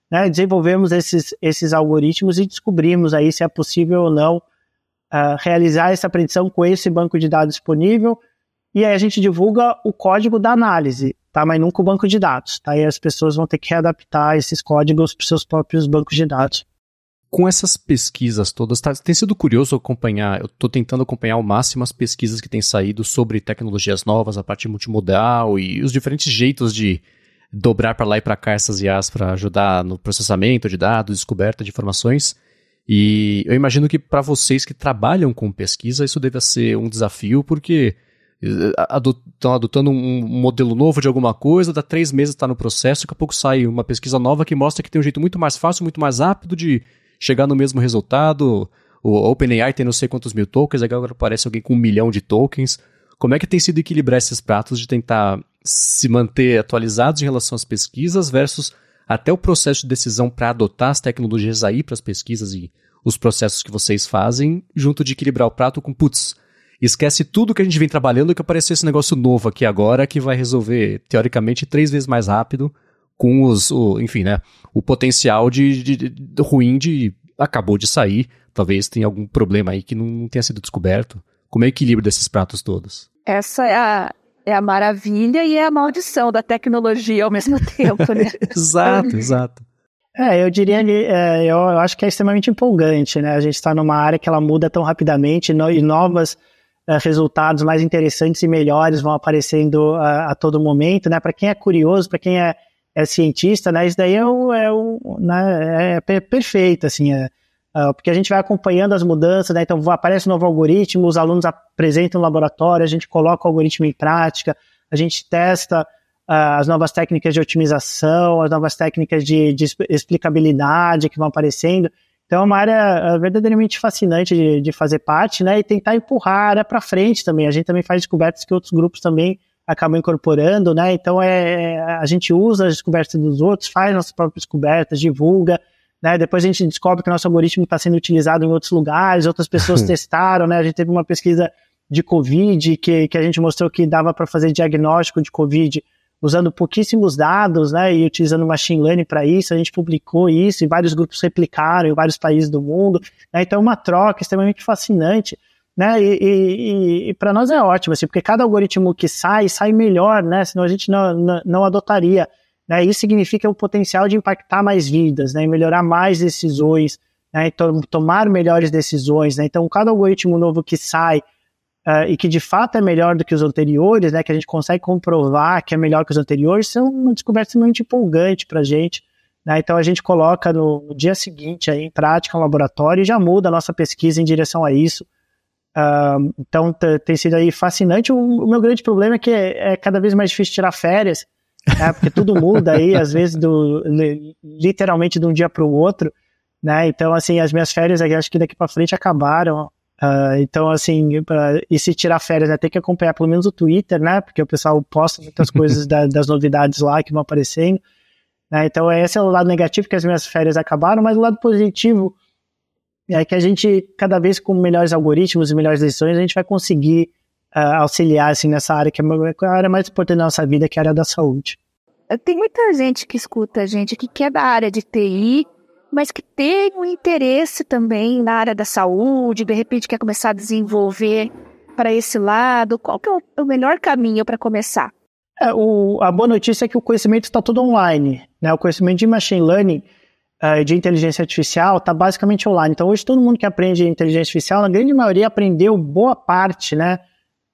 Né? Desenvolvemos esses, esses algoritmos e descobrimos aí se é possível ou não uh, realizar essa predição com esse banco de dados disponível. E aí a gente divulga o código da análise, tá? Mas nunca o banco de dados, tá? E as pessoas vão ter que readaptar esses códigos para seus próprios bancos de dados com essas pesquisas todas, tá, tem sido curioso acompanhar, eu estou tentando acompanhar ao máximo as pesquisas que têm saído sobre tecnologias novas, a parte multimodal e os diferentes jeitos de dobrar para lá e para cá essas IAs para ajudar no processamento de dados, descoberta de informações. E eu imagino que para vocês que trabalham com pesquisa, isso deve ser um desafio, porque estão eh, adotando um modelo novo de alguma coisa, dá três meses está no processo, daqui a pouco sai uma pesquisa nova que mostra que tem um jeito muito mais fácil, muito mais rápido de chegar no mesmo resultado. O OpenAI tem não sei quantos mil tokens, agora aparece alguém com um milhão de tokens. Como é que tem sido equilibrar esses pratos de tentar se manter atualizados em relação às pesquisas versus até o processo de decisão para adotar as tecnologias aí para as pesquisas e os processos que vocês fazem, junto de equilibrar o prato com, putz, esquece tudo que a gente vem trabalhando que apareceu esse negócio novo aqui agora que vai resolver, teoricamente, três vezes mais rápido com os, o, enfim, né, o potencial de, de, de, ruim de acabou de sair, talvez tenha algum problema aí que não tenha sido descoberto. Como é o equilíbrio desses pratos todos? Essa é a, é a maravilha e é a maldição da tecnologia ao mesmo [LAUGHS] tempo, né? exato, exato. É, eu diria que é, eu, eu, acho que é extremamente empolgante, né? A gente está numa área que ela muda tão rapidamente no, e novos é, resultados mais interessantes e melhores vão aparecendo a, a todo momento, né? Para quem é curioso, para quem é é cientista, né? Isso daí é, o, é, o, né, é perfeito, assim, é, é, porque a gente vai acompanhando as mudanças, né? Então aparece um novo algoritmo, os alunos apresentam no laboratório, a gente coloca o algoritmo em prática, a gente testa uh, as novas técnicas de otimização, as novas técnicas de, de, explicabilidade que vão aparecendo. Então é uma área uh, verdadeiramente fascinante de, de fazer parte, né? E tentar empurrar a área para frente também. A gente também faz descobertas que outros grupos também acabam incorporando, né? Então é, a gente usa as descobertas dos outros, faz nossas próprias descobertas, divulga, né? Depois a gente descobre que o nosso algoritmo está sendo utilizado em outros lugares, outras pessoas [LAUGHS] testaram, né? A gente teve uma pesquisa de Covid que, que a gente mostrou que dava para fazer diagnóstico de Covid usando pouquíssimos dados, né? E utilizando machine learning para isso, a gente publicou isso e vários grupos replicaram em vários países do mundo. Né? Então, é uma troca extremamente fascinante né? E, e, e para nós é ótimo, assim, porque cada algoritmo que sai, sai melhor, né? Senão a gente não, não, não adotaria. Né? Isso significa o potencial de impactar mais vidas, né? E melhorar mais decisões, né? Então, tomar melhores decisões, né? Então, cada algoritmo novo que sai uh, e que de fato é melhor do que os anteriores, né? Que a gente consegue comprovar que é melhor que os anteriores, são uma descoberta extremamente empolgante para a gente. Né? Então, a gente coloca no, dia seguinte aí, em prática no laboratório e já muda a nossa pesquisa em direção a isso. Uh, então tem sido aí fascinante. O, o, meu grande problema é que é, é cada vez mais difícil tirar férias, né? porque tudo muda aí, às vezes do, literalmente de um dia para o outro. Né? Então, assim, as minhas férias acho que daqui para frente acabaram. Uh, então, assim, uh, e se tirar férias, né, tem que acompanhar pelo menos o Twitter, né? Porque o pessoal posta muitas coisas da, das novidades lá que vão aparecendo. Né? Então, esse é o lado negativo, que as minhas férias acabaram, mas o lado positivo é que a gente, cada vez com melhores algoritmos e melhores decisões, a gente vai conseguir uh, auxiliar assim, nessa área que é a área mais importante da nossa vida, que é a área da saúde. Tem muita gente que escuta a gente que quer da área de TI, mas que tem um interesse também na área da saúde, de repente quer começar a desenvolver para esse lado. Qual que é o melhor caminho para começar? É, o, a boa notícia é que o conhecimento está todo online. Né? O conhecimento de machine learning de inteligência artificial está basicamente online. Então, hoje, todo mundo que aprende inteligência artificial, na grande maioria, aprendeu boa parte né,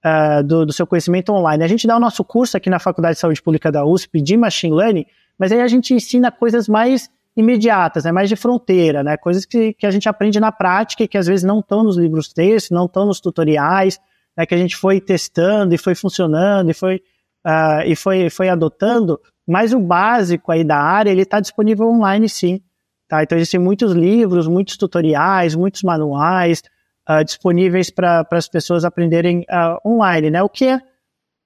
uh, do, do, seu conhecimento online. A gente dá o nosso curso aqui na Faculdade de Saúde Pública da USP de Machine Learning, mas aí a gente ensina coisas mais imediatas, né, mais de fronteira, né, coisas que, que a gente aprende na prática e que às vezes não estão nos livros textos, não estão nos tutoriais, né, que a gente foi testando e foi funcionando e foi, uh, e foi, foi adotando, mas o básico aí da área, ele está disponível online sim. Tá? Então existem muitos livros, muitos tutoriais, muitos manuais uh, disponíveis para as pessoas aprenderem uh, online, né? O que é,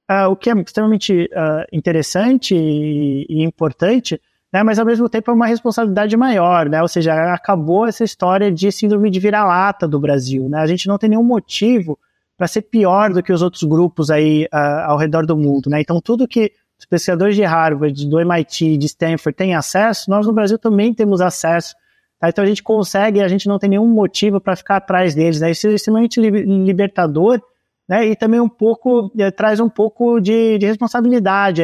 uh, o que é extremamente interessante e, e, importante né? Mas ao mesmo tempo é uma responsabilidade maior, né? Ou seja, acabou essa história de síndrome de vira-lata do Brasil, né? A gente não tem nenhum motivo para ser pior do que os outros grupos aí ao redor do mundo, né? Então tudo que os pesquisadores de Harvard, do MIT, de Stanford têm acesso, nós no Brasil também temos acesso. Tá? Então a gente consegue, a gente não tem nenhum motivo para ficar atrás deles, né? Isso é extremamente libertador, né? E também um pouco é, traz um pouco de, de responsabilidade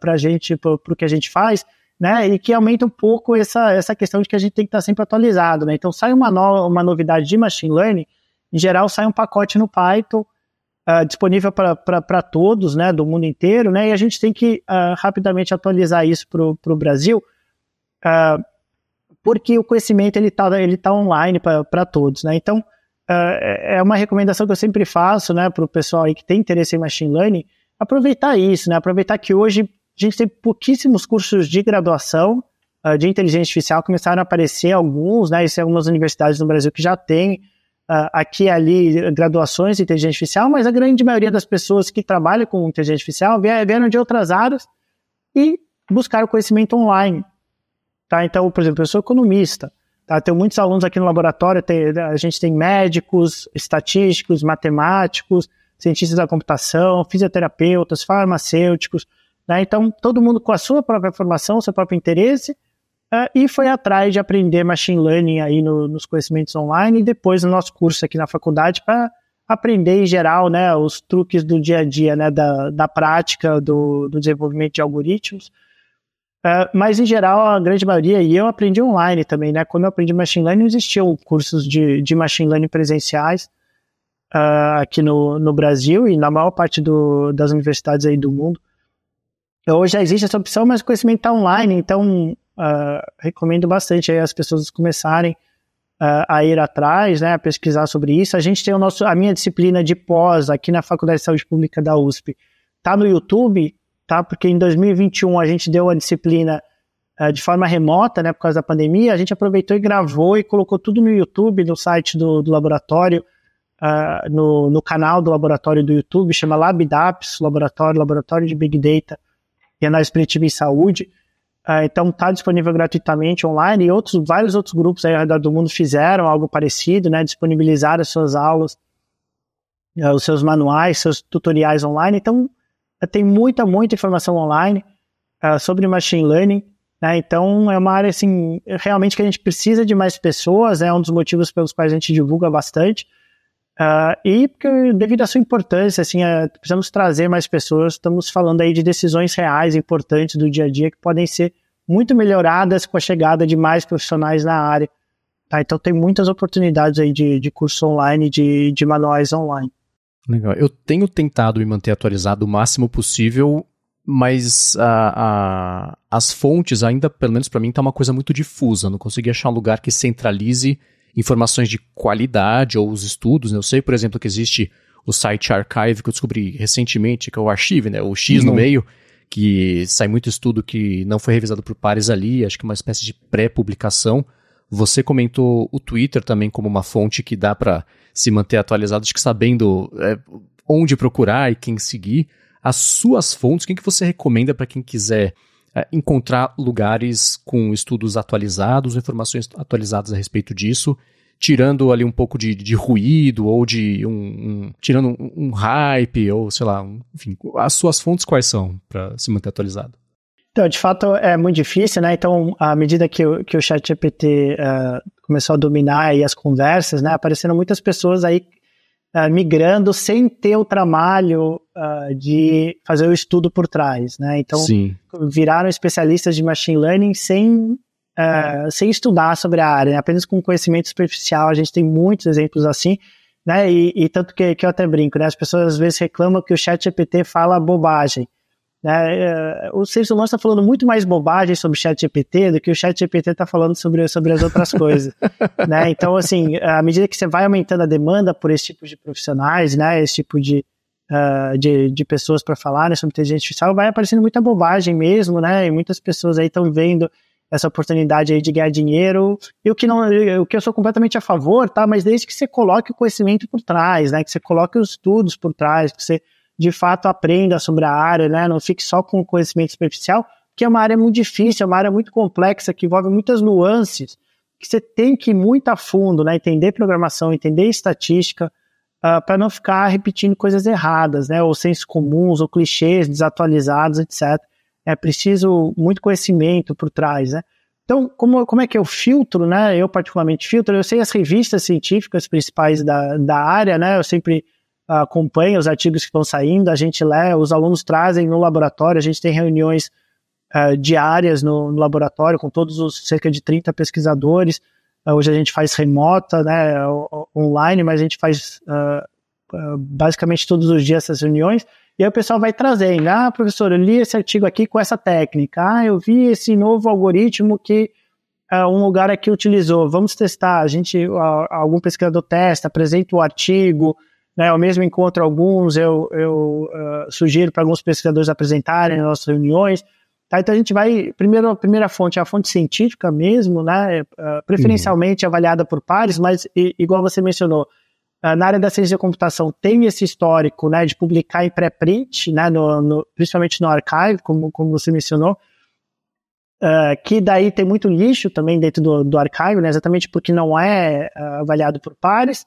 para a gente, para o que a gente faz né? E que aumenta um pouco essa, essa questão de que a gente tem que estar sempre atualizado, né? Então sai uma, no, uma novidade de machine learning, em geral sai um pacote no Python uh, disponível para todos, né? Do mundo inteiro, né? E a gente tem que uh, rapidamente atualizar isso para o Brasil, uh, porque o conhecimento ele está ele tá online para todos, né? Então é uma recomendação que eu sempre faço, né? Para o pessoal aí que tem interesse em machine learning, aproveitar isso, né? Aproveitar que hoje a gente tem pouquíssimos cursos de graduação de inteligência artificial, começaram a aparecer alguns, né? Existem algumas universidades no Brasil que já têm aqui e ali graduações de inteligência artificial, mas a grande maioria das pessoas que trabalham com inteligência artificial vieram de outras áreas e buscaram conhecimento online. Tá? Então, por exemplo, eu sou economista. Tá? Tenho muitos alunos aqui no laboratório, tem, a gente tem médicos, estatísticos, matemáticos, cientistas da computação, fisioterapeutas, farmacêuticos, né? Então, todo mundo com a sua própria formação, seu próprio interesse, uh, e foi atrás de aprender machine learning aí no, nos conhecimentos online e depois no nosso curso aqui na faculdade para aprender em geral né, os truques do dia a dia, né, da, da prática do, do desenvolvimento de algoritmos. Uh, mas, em geral, a grande maioria, e eu aprendi online também, né? Quando eu aprendi machine learning, existiam cursos de, de machine learning presenciais uh, aqui no, no Brasil e na maior parte do, das universidades aí do mundo. Hoje já existe essa opção, mas o conhecimento está online, então uh, recomendo bastante as pessoas começarem uh, a ir atrás, né, a pesquisar sobre isso. A gente tem o nosso, a minha disciplina de pós aqui na Faculdade de Saúde Pública da USP, tá no YouTube, tá? Porque em 2021 a gente deu a disciplina uh, de forma remota, né, por causa da pandemia. A gente aproveitou e gravou e colocou tudo no YouTube, no site do, do laboratório. Uh, no, no, canal do laboratório do YouTube, chama LabDAPS, Laboratório, Laboratório de Big Data e análise preditiva em saúde. Uh, então está disponível gratuitamente online e outros, vários outros grupos aí ao redor do mundo fizeram algo parecido, né? Disponibilizaram as suas aulas, uh, os seus manuais, seus tutoriais online. Então uh, tem muita, muita informação online sobre machine learning. Né? Então é uma área assim, realmente que a gente precisa de mais pessoas, é um dos motivos pelos quais a gente divulga bastante. Uh, e porque, devido à sua importância, assim, uh, precisamos trazer mais pessoas. Estamos falando aí de decisões reais importantes do dia a dia que podem ser muito melhoradas com a chegada de mais profissionais na área. Tá? Então tem muitas oportunidades aí de, de curso online, de, de manuais online. Legal. Eu tenho tentado me manter atualizado o máximo possível, mas a, a, as fontes ainda, pelo menos para mim, tá uma coisa muito difusa. Não consegui achar um lugar que centralize informações de qualidade ou os estudos. Né? Eu sei, por exemplo, que existe o site Archive que eu descobri recentemente, que é o Archive, né? o X no uhum. meio, que sai muito estudo que não foi revisado por pares ali, acho que uma espécie de pré-publicação. Você comentou o Twitter também como uma fonte que dá para se manter atualizado, acho que sabendo é, onde procurar e quem seguir. As suas fontes, quem que você recomenda para quem quiser é, encontrar lugares com estudos atualizados, informações atualizadas a respeito disso, tirando ali um pouco de, de ruído ou de um, um tirando um, um, hype ou sei lá, um, enfim, as suas fontes quais são para se manter atualizado? Então, de fato, é muito difícil, né? Então, à medida que, o, que o ChatGPT uh, começou a dominar aí as conversas, né? Apareceram muitas pessoas aí uh, migrando sem ter o trabalho uh, de fazer o estudo por trás, né? Então, Sim. viraram especialistas de machine learning sem, uh, sem estudar sobre a área, né? apenas com conhecimento superficial. A gente tem muitos exemplos assim, né? E, e tanto que, que eu até brinco, né? As pessoas às vezes reclamam que o chat GPT fala bobagem. Né? O Sérgio Humanos está falando muito mais bobagem sobre o chat GPT do que o chat GPT está falando sobre, sobre as outras coisas. [LAUGHS] né? Então, assim, à medida que você vai aumentando a demanda por esse tipo de profissionais, né? esse tipo de, uh, de, de pessoas para falarem sobre inteligência artificial, vai aparecendo muita bobagem mesmo, né? E muitas pessoas aí estão vendo essa oportunidade aí de ganhar dinheiro, e o que não, o que eu sou completamente a favor, tá? Mas desde que você coloque o conhecimento por trás, né? Que você coloque os estudos por trás, que você de fato aprenda sobre a área, né? Não fique só com conhecimento superficial, que é uma área muito difícil, é uma área muito complexa, que envolve muitas nuances, que você tem que ir muito a fundo, né? Entender programação, entender estatística, uh, ah, para não ficar repetindo coisas erradas, né? Ou sensos comuns, ou clichês desatualizados, etc. É preciso muito conhecimento por trás, né? Então, como, como é que eu filtro, né? Eu particularmente filtro, eu sei as revistas científicas principais da, da área, né? Eu sempre uh, acompanho os artigos que estão saindo, a gente lê, os alunos trazem no laboratório, a gente tem reuniões uh, diárias no, no, laboratório com todos os cerca de 30 pesquisadores. Uh, hoje a gente faz remota, né? Online, mas a gente faz basicamente todos os dias essas reuniões. E aí o pessoal vai trazendo, ah, professor, eu li esse artigo aqui com essa técnica, ah, eu vi esse novo algoritmo que uh, um lugar aqui utilizou, vamos testar, a gente, uh, algum pesquisador testa, apresenta o artigo, né, eu mesmo encontro alguns, eu, eu uh, sugiro para alguns pesquisadores apresentarem nas nossas reuniões, tá? então a gente vai, primeiro, a primeira fonte é a fonte científica mesmo, né, preferencialmente uhum. avaliada por pares, mas igual você mencionou, ah, na área da ciência da computação tem esse histórico né, de publicar em pré-print, né, no, no, principalmente no archive, como, como você mencionou, uh, que daí tem muito lixo também dentro do, do archive, né, exatamente porque não é uh, avaliado por pares.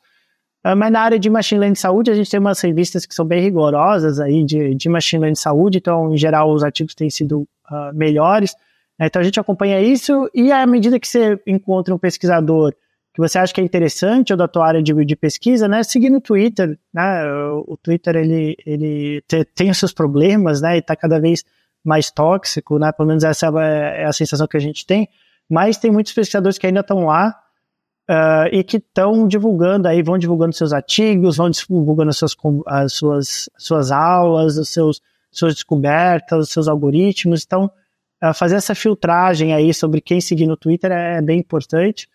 Uh, mas na área de machine learning de saúde, a gente tem umas revistas que são bem rigorosas aí de, de machine learning de saúde, então, em geral, os artigos têm sido melhores. Né, então, a gente acompanha isso e à medida que você encontra um pesquisador que você acha que é interessante ou da tua área de, de pesquisa, né, seguir no Twitter, né, o, Twitter, ele, ele te, tem os seus problemas, né, e tá cada vez mais tóxico, né, pelo menos essa é, é a sensação que a gente tem, mas tem muitos pesquisadores que ainda estão lá uh, e que estão divulgando aí, vão divulgando seus artigos, vão divulgando as suas, as suas, suas aulas, os seus, suas descobertas, os seus algoritmos, então uh, fazer essa filtragem aí sobre quem seguir no Twitter é, é bem importante,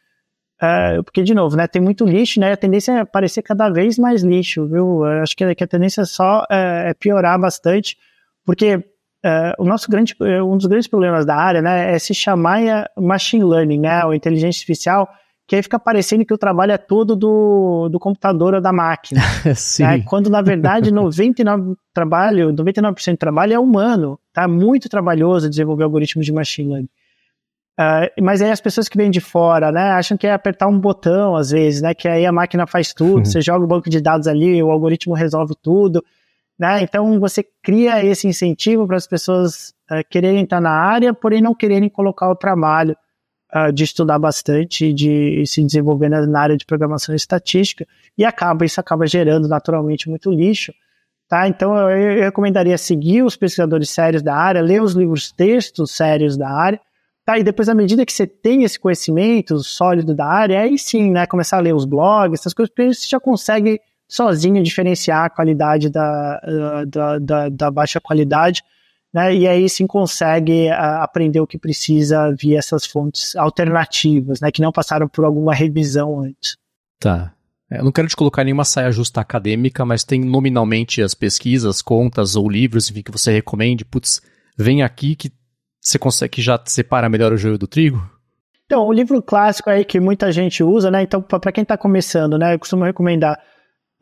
é, porque, de novo, né, tem muito lixo, né, a tendência é aparecer cada vez mais lixo, viu? Eu acho que, que, a tendência é só é, é piorar bastante, porque é, o nosso grande, é, um dos grandes problemas da área, né, é se chamar machine learning, né, ou inteligência artificial, que aí fica parecendo que o trabalho é todo do, do computador ou da máquina. [LAUGHS] Sim. Né? Quando, na verdade, 99% trabalho, 99% do trabalho é humano, tá? Muito trabalhoso desenvolver algoritmos de machine learning. Uh, mas aí as pessoas que vêm de fora, né, acham que é apertar um botão às vezes, né, que aí a máquina faz tudo, uhum. [LAUGHS] você joga o banco de dados ali, o algoritmo resolve tudo, né, então você cria esse incentivo para as pessoas uh, quererem estar na área, porém não quererem colocar o trabalho uh, de estudar bastante e de se desenvolver na, na área de programação estatística, e acaba, isso acaba gerando naturalmente muito lixo, tá, então eu, eu recomendaria seguir os pesquisadores sérios da área, ler os livros textos sérios da área, Tá, e depois, à medida que você tem esse conhecimento sólido da área, aí sim, né, começar a ler os blogs, essas coisas, porque você já consegue sozinho diferenciar a qualidade da, da, da, da baixa qualidade, né, e aí sim consegue uh, aprender o que precisa via essas fontes alternativas, né, que não passaram por alguma revisão antes. Tá. É, eu não quero te colocar nenhuma saia justa acadêmica, mas tem nominalmente as pesquisas, contas ou livros, enfim, que você recomende, putz, vem aqui que você consegue já separar melhor o joio do trigo? Então, o livro clássico aí que muita gente usa, né? Então, para quem está começando, né, eu costumo recomendar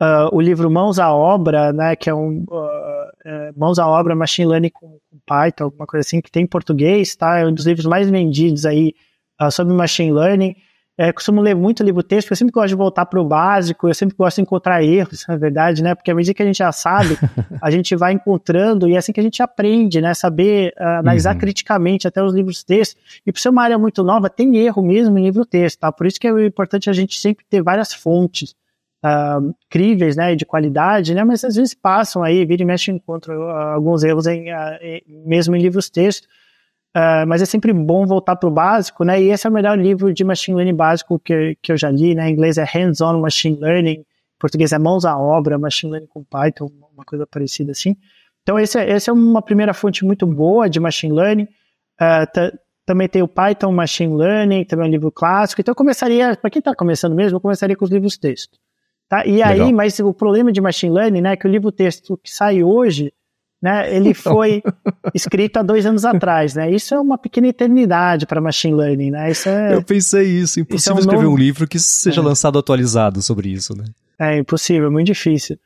uh, o livro Mãos à Obra, né? Que é um uh, Mãos à Obra Machine Learning com, com, Python, alguma coisa assim, que tem em português, tá? É um dos livros mais vendidos aí uh, sobre Machine Learning. É, costumo ler muito livro texto, porque eu sempre gosto de voltar para o básico, eu sempre gosto de encontrar erros, na verdade, né? Porque à medida que a gente já sabe, [LAUGHS] a gente vai encontrando e é assim que a gente aprende, né? Saber uh, analisar uhum. criticamente até os livros texto. E por ser uma área muito nova, tem erro mesmo em livro texto, tá? Por isso que é importante a gente sempre ter várias fontes uh, críveis, né? De qualidade, né? Mas às vezes passam aí, vira e mexe, encontro uh, alguns erros em, em, mesmo em livros texto. Uh, mas é sempre bom voltar para o básico, né? E esse é o melhor livro de machine learning básico que, que eu já li, né? Em inglês é Hands-on Machine Learning, em português é Mãos à Obra, Machine Learning com Python, uma coisa parecida assim. Então, esse, é, esse é uma primeira fonte muito boa de machine learning. Uh, também tem o Python Machine Learning, também é um livro clássico. Então, eu começaria, para quem está começando mesmo, eu começaria com os livros texto. Tá? E Legal. aí, mas o problema de machine learning, né, é que o livro texto que sai hoje, né? Ele então. foi escrito há dois anos atrás, né? Isso é uma pequena eternidade para machine learning, né? Isso é, Eu pensei isso, impossível isso é um escrever novo... um livro que seja é. lançado atualizado sobre isso, né? É impossível, muito difícil.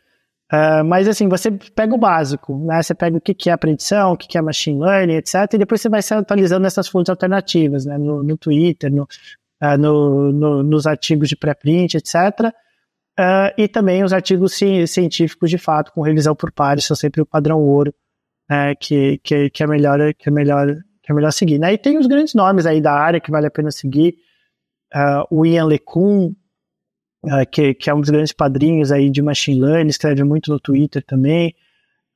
Uh, mas assim, você pega o básico, né? Você pega o que, que é predição, o que, que é machine learning, etc. E depois você vai se atualizando nessas fontes alternativas, né? No, no Twitter, no, uh, no, no, nos artigos de pré-print, etc. Uh, e também os artigos ci científicos de fato, com revisão por pares, são sempre o padrão ouro, né? que, que, que, é melhor, que, é melhor, que é melhor seguir. Né? E tem os grandes nomes aí da área que vale a pena seguir. o Ian LeCun, uh, que, que, é um dos grandes padrinhos aí de machine learning, escreve muito no Twitter também,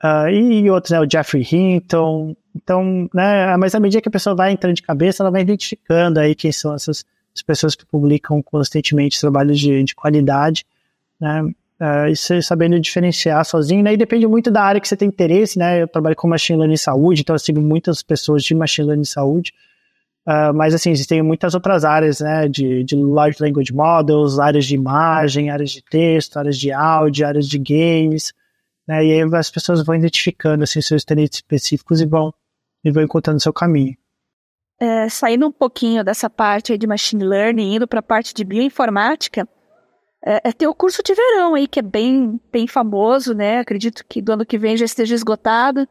uh, e outros, né, o Jeffrey Hinton. Então, né, mas à medida que a pessoa vai entrando de cabeça, ela vai identificando aí quem são essas as pessoas que publicam constantemente trabalhos de, de qualidade, né, uh, e você sabendo diferenciar sozinho, né, e depende muito da área que você tem interesse, né, eu trabalho com machine learning saúde, então eu sigo muitas pessoas de machine learning saúde, Uh, mas assim, existem muitas outras áreas, né, de, de Large Language Models, áreas de imagem, áreas de texto, áreas de áudio, áreas de games, né, e aí as pessoas vão identificando, assim, seus interesses específicos e vão, e vão encontrando seu caminho. É, saindo um pouquinho dessa parte de Machine Learning, indo para a parte de bioinformática, é, é, tem o curso de verão aí, que é bem, bem famoso, né, acredito que do ano que vem já esteja esgotado.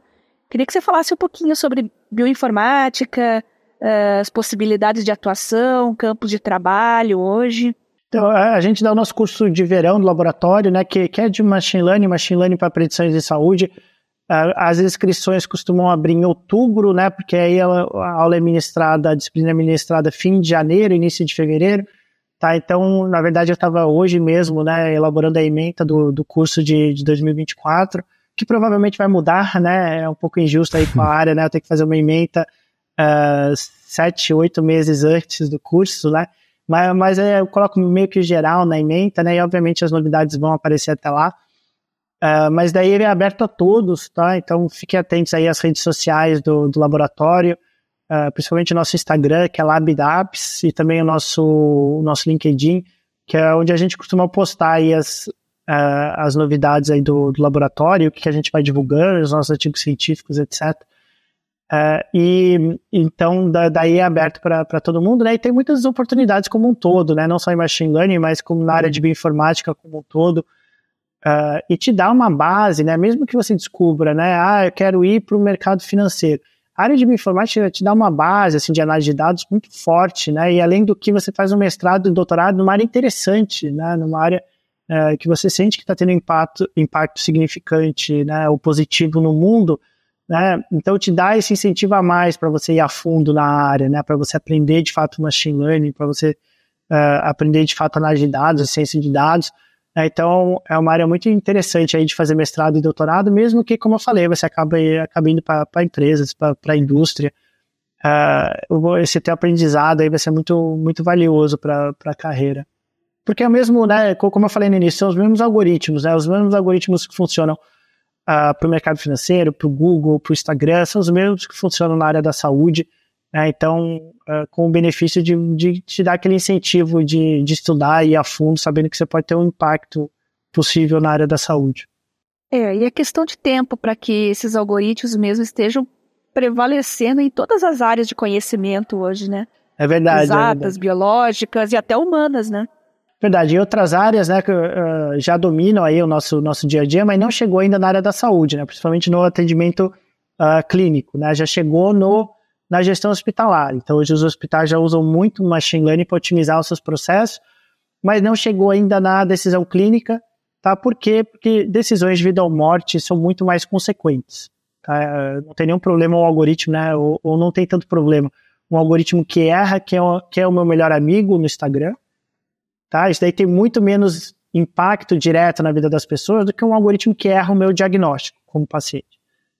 Queria que você falasse um pouquinho sobre bioinformática, uh, as possibilidades de atuação, campos de trabalho hoje? Então, a gente dá o nosso curso de verão do laboratório, né, que, que é de Machine Learning, Machine Learning para predições de saúde. As inscrições costumam abrir em outubro, né, porque aí a, aula é ministrada, a disciplina é ministrada fim de janeiro, início de fevereiro. Tá, então, na verdade, eu estava hoje mesmo, né, elaborando a ementa do, do curso de, de 2024, que provavelmente vai mudar, né, é um pouco injusto aí com a [LAUGHS] área, né, eu tenho que fazer uma ementa uh, sete, oito meses antes do curso, né? Mas, mas é, eu coloco meio que geral na ementa, né? E obviamente as novidades vão aparecer até lá. Uh, mas daí ele é aberto a todos, tá? Então fiquem atentos aí às redes sociais do, do laboratório, uh, principalmente o nosso Instagram, que é LabDAPS, e também o nosso, o nosso LinkedIn, que é onde a gente costuma postar aí as, uh, as novidades aí do, do laboratório, o que a gente vai divulgando, os nossos artigos científicos, etc. Uh, e então da, daí é aberto para todo mundo, né? E tem muitas oportunidades como um todo, né? Não só em machine learning, mas como na área de bioinformática como um todo. Uh, e te dá uma base, né? Mesmo que você descubra, né? Ah, eu quero ir para o mercado financeiro. A área de bioinformática te dá uma base assim de análise de dados muito forte, né? E além do que você faz um mestrado e um doutorado numa área interessante, né? Numa área uh, que você sente que está tendo impacto, impacto significante, né? Ou positivo no mundo né? Então te dá esse incentivo a mais para você ir a fundo na área, né? Para você aprender de fato machine learning, para você uh, aprender de fato análise de dados, ciência de dados. Né? Então é uma área muito interessante aí de fazer mestrado e doutorado, mesmo que, como eu falei, você acaba, acaba indo para empresas, para a indústria. Uh, esse teu aprendizado aí vai ser muito, muito valioso para a carreira. Porque é o mesmo, né, como eu falei no início, são os mesmos algoritmos, né, os mesmos algoritmos que funcionam uh, para o mercado financeiro, para o Google, para o Instagram, são os mesmos que funcionam na área da saúde. Né? Então, uh, com o benefício de, de te dar aquele incentivo de, de estudar e ir a fundo, sabendo que você pode ter um impacto possível na área da saúde. É, e a questão de tempo para que esses algoritmos mesmo estejam prevalecendo em todas as áreas de conhecimento hoje, né? É verdade. É Exatas, é verdade. biológicas e até humanas, né? Verdade, e outras áreas né, que uh, já dominam aí o nosso, nosso dia a dia, mas não chegou ainda na área da saúde, né, principalmente no atendimento uh, clínico, né, já chegou no, na gestão hospitalar. Então, hoje os hospitais já usam muito machine learning para otimizar os seus processos, mas não chegou ainda na decisão clínica, tá? Por quê? Porque decisões de vida ou morte são muito mais consequentes. Tá? Não tem nenhum problema o algoritmo, né, ou, ou não tem tanto problema. Um algoritmo que erra, que é, o, que é o meu melhor amigo no Instagram, Tá? Isso daí tem muito menos impacto direto na vida das pessoas do que um algoritmo que erra o meu diagnóstico como paciente.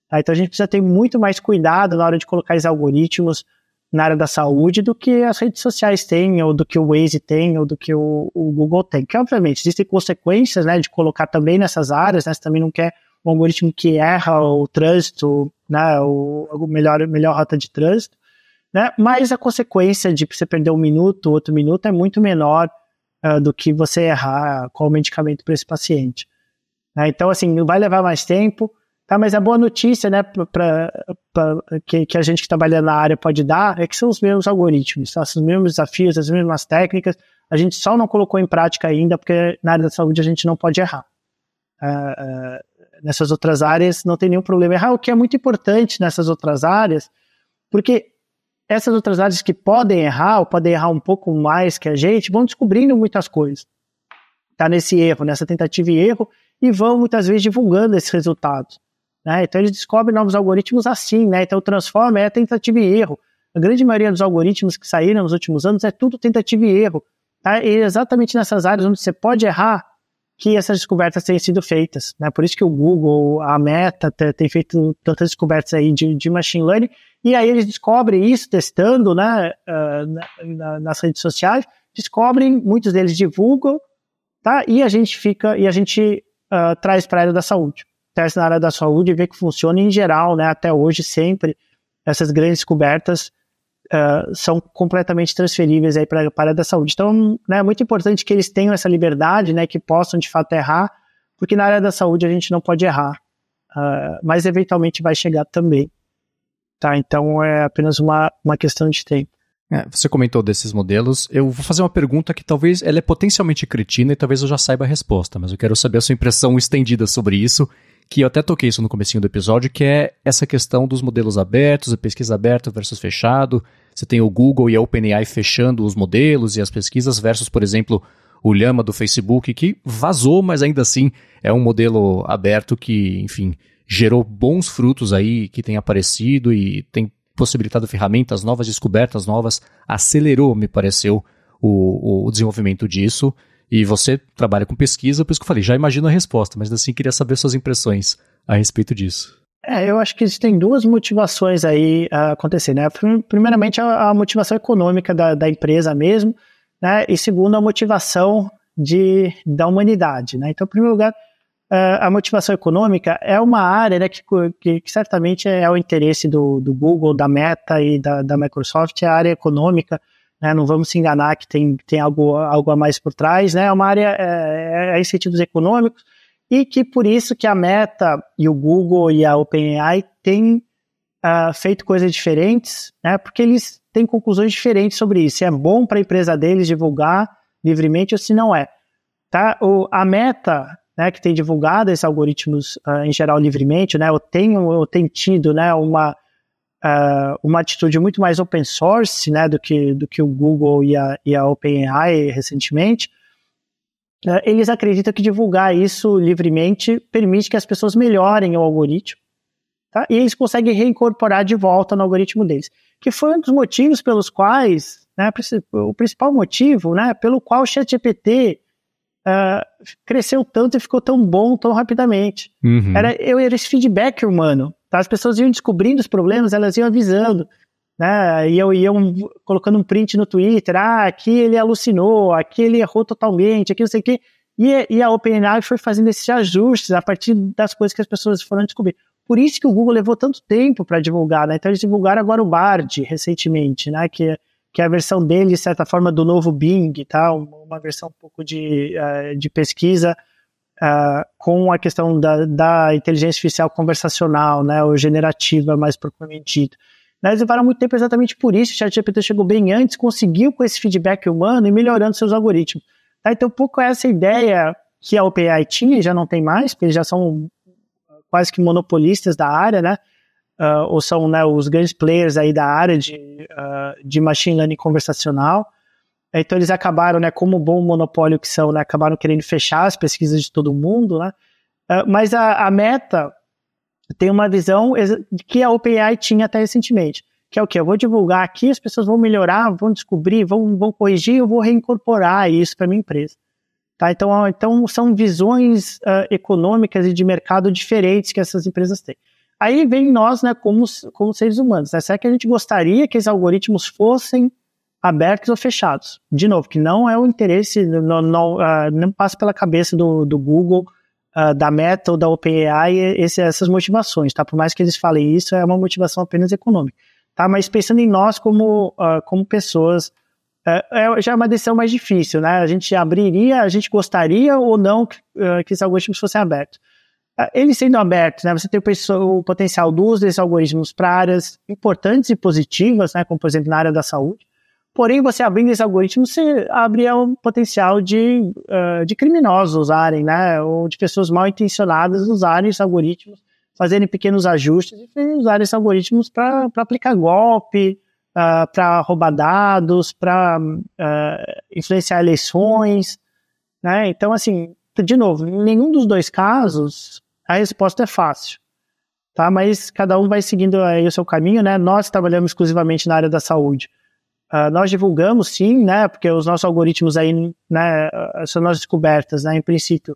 Tá? Então a gente precisa ter muito mais cuidado na hora de colocar esses algoritmos na área da saúde do que as redes sociais têm, ou do que o Waze tem, ou do que o, o Google tem. Que, obviamente, existem consequências né, de colocar também nessas áreas, né? Você também não quer um algoritmo que erra o trânsito, né, o melhor, melhor rota de trânsito, né? Mas a consequência de você perder um minuto, outro minuto é muito menor uh, do que você errar qual medicamento para esse paciente. Né? Então, assim, vai levar mais tempo, tá? Mas a boa notícia, né, pra, pra, que, que a gente que trabalha na área pode dar é que são os mesmos algoritmos, tá? os mesmos desafios, as mesmas técnicas. A gente só não colocou em prática ainda porque na área da saúde a gente não pode errar. Uh, uh, nessas outras áreas não tem nenhum problema errar, o que é muito importante nessas outras áreas, porque essas outras áreas que podem errar, ou podem errar um pouco mais que a gente, vão descobrindo muitas coisas. Tá nesse erro, nessa tentativa e erro, e vão muitas vezes divulgando esses resultados. Né? Então eles descobrem novos algoritmos assim, né? Então transforma é tentativa e erro. A grande maioria dos algoritmos que saíram nos últimos anos é tudo tentativa e erro. Tá? E é exatamente nessas áreas onde você pode errar que essas descobertas têm sido feitas. Né? Por isso que o Google, a Meta, tem feito tantas descobertas aí de, de machine learning. E aí eles descobrem isso testando né, na, nas redes sociais, descobrem, muitos deles divulgam, tá? E a gente fica, e a gente uh, traz para a área da saúde. Testa na área da saúde e vê que funciona em geral, né? Até hoje, sempre, essas grandes descobertas uh, são completamente transferíveis aí para a área da saúde. Então, né, é muito importante que eles tenham essa liberdade, né? Que possam, de fato, errar, porque na área da saúde a gente não pode errar. Uh, mas eventualmente vai chegar também. Tá? Então é apenas uma, uma questão de tempo. É, você comentou desses modelos. Eu vou fazer uma pergunta que talvez ela é potencialmente cretina e talvez eu já saiba a resposta, mas eu quero saber a sua impressão estendida sobre isso, que eu até toquei isso no comecinho do episódio, que é essa questão dos modelos abertos, a pesquisa aberta versus fechado. Você tem o Google e a OpenAI fechando os modelos e as pesquisas versus, por exemplo, o Llama do Facebook, que vazou, mas ainda assim é um modelo aberto que, enfim, gerou bons frutos aí que tem aparecido e tem possibilitado ferramentas novas, descobertas novas, acelerou, me pareceu, o, o desenvolvimento disso. E você trabalha com pesquisa, por isso que eu falei, já imagino a resposta, mas assim queria saber suas impressões a respeito disso. É, eu acho que existem duas motivações aí a acontecer, né? Primeiramente, a, a motivação econômica da, da, empresa mesmo, né? E segundo, a motivação de, da humanidade, né? Então, em primeiro lugar, a motivação econômica é uma área né, que, que, que, certamente é o interesse do, do Google, da Meta e da, da Microsoft, é a área econômica. Né, não vamos se enganar que tem, tem algo, algo a mais por trás, né, é uma área é, é, é incentivos econômicos e que por isso que a Meta e o Google e a OpenAI têm uh, feito coisas diferentes, né, porque eles têm conclusões diferentes sobre isso. Se é bom para a empresa deles divulgar livremente ou se não é. Tá? O, a Meta né, que tem divulgado esses algoritmos uh, em geral livremente, né, eu tenho, eu tenho tido, né, uma, uh, uma atitude muito mais open source, né, do que, do que o Google e a, e a OpenAI recentemente, uh, eles acreditam que divulgar isso livremente permite que as pessoas melhorem o algoritmo, tá, e eles conseguem reincorporar de volta no algoritmo deles, que foi um dos motivos pelos quais, né, o principal motivo, né, pelo qual o ChatGPT uh, cresceu tanto e ficou tão bom tão rapidamente. Uhum. Era, eu, era esse feedback humano. Tá? As pessoas iam descobrindo os problemas, elas iam avisando. Né? Eu iam colocando um print no Twitter, ah, aqui ele alucinou, aqui ele errou totalmente, aqui não sei o quê. E, e a OpenAI foi fazendo esses ajustes a partir das coisas que as pessoas foram descobrir. Por isso que o Google levou tanto tempo para divulgar, né? Então eles divulgaram agora o Bard recentemente, né? Que que é a versão dele, de certa forma, do novo Bing, tá? uma versão um pouco de, uh, de pesquisa uh, com a questão da, da, inteligência artificial conversacional, né, ou generativa, mais propriamente dito. Né, eles levaram muito tempo exatamente por isso, o ChatGPT chegou bem antes, conseguiu com esse feedback humano e melhorando seus algoritmos. Tá? Então, um pouco essa ideia que a OpenAI tinha, já não tem mais, porque eles já são quase que monopolistas da área, né? uh, ou são né, os grandes players aí da área de, uh, de machine learning conversacional. Então eles acabaram, né, como bom monopólio que são, né, acabaram querendo fechar as pesquisas de todo mundo, né? Uh, mas a, a, Meta tem uma visão que a OpenAI tinha até recentemente, que é o que eu vou divulgar aqui, as pessoas vão melhorar, vão descobrir, vão, vão corrigir, eu vou reincorporar isso para minha empresa. Tá? Então, então são visões uh, econômicas e de mercado diferentes que essas empresas têm. Aí vem nós, né, como, como seres humanos. Né? Será que a gente gostaria que esses algoritmos fossem abertos ou fechados? De novo, que não é o interesse, não, não, uh, não passa pela cabeça do, do Google, uh, da Meta ou da OpenAI esse, essas motivações, tá? Por mais que eles falem isso, é uma motivação apenas econômica, tá? Mas pensando em nós como, uh, como pessoas, é, já é uma decisão mais difícil, né? A gente abriria, a gente gostaria ou não que, que esses algoritmos fossem abertos. Eles sendo abertos, né, você tem o, potencial do uso desses algoritmos para áreas importantes e positivas, né, como por exemplo na área da saúde, Porém, você abrindo esse algoritmo, você abre o potencial de, uh, de criminosos usarem, né? Ou de pessoas mal intencionadas usarem esses algoritmos, fazerem pequenos ajustes e usarem esses algoritmos para aplicar golpe, uh, para roubar dados, para uh, influenciar eleições, né? Então, assim, de novo, em nenhum dos dois casos a resposta é fácil, tá? Mas cada um vai seguindo aí o seu caminho, né? Nós trabalhamos exclusivamente na área da saúde. Uh, nós divulgamos sim, né, porque os nossos algoritmos aí, né, são nossas descobertas, né, em princípio,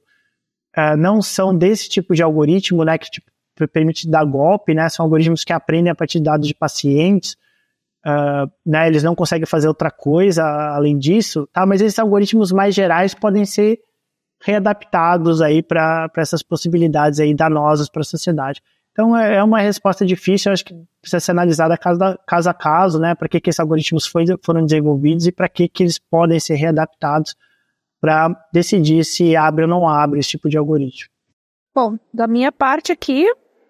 uh, não são desse tipo de algoritmo, né, que tipo, permite dar golpe, né, são algoritmos que aprendem a partir de dados de pacientes, uh, né, eles não conseguem fazer outra coisa além disso, tá, mas esses algoritmos mais gerais podem ser readaptados aí para essas possibilidades aí danosas para a sociedade. Então é, é uma resposta difícil, acho que precisa ser analisada caso, a caso, né? Para que, que esses algoritmos foi, foram desenvolvidos e para que, que eles podem ser readaptados para decidir se abre ou não abre esse tipo de algoritmo. Bom, da minha parte aqui,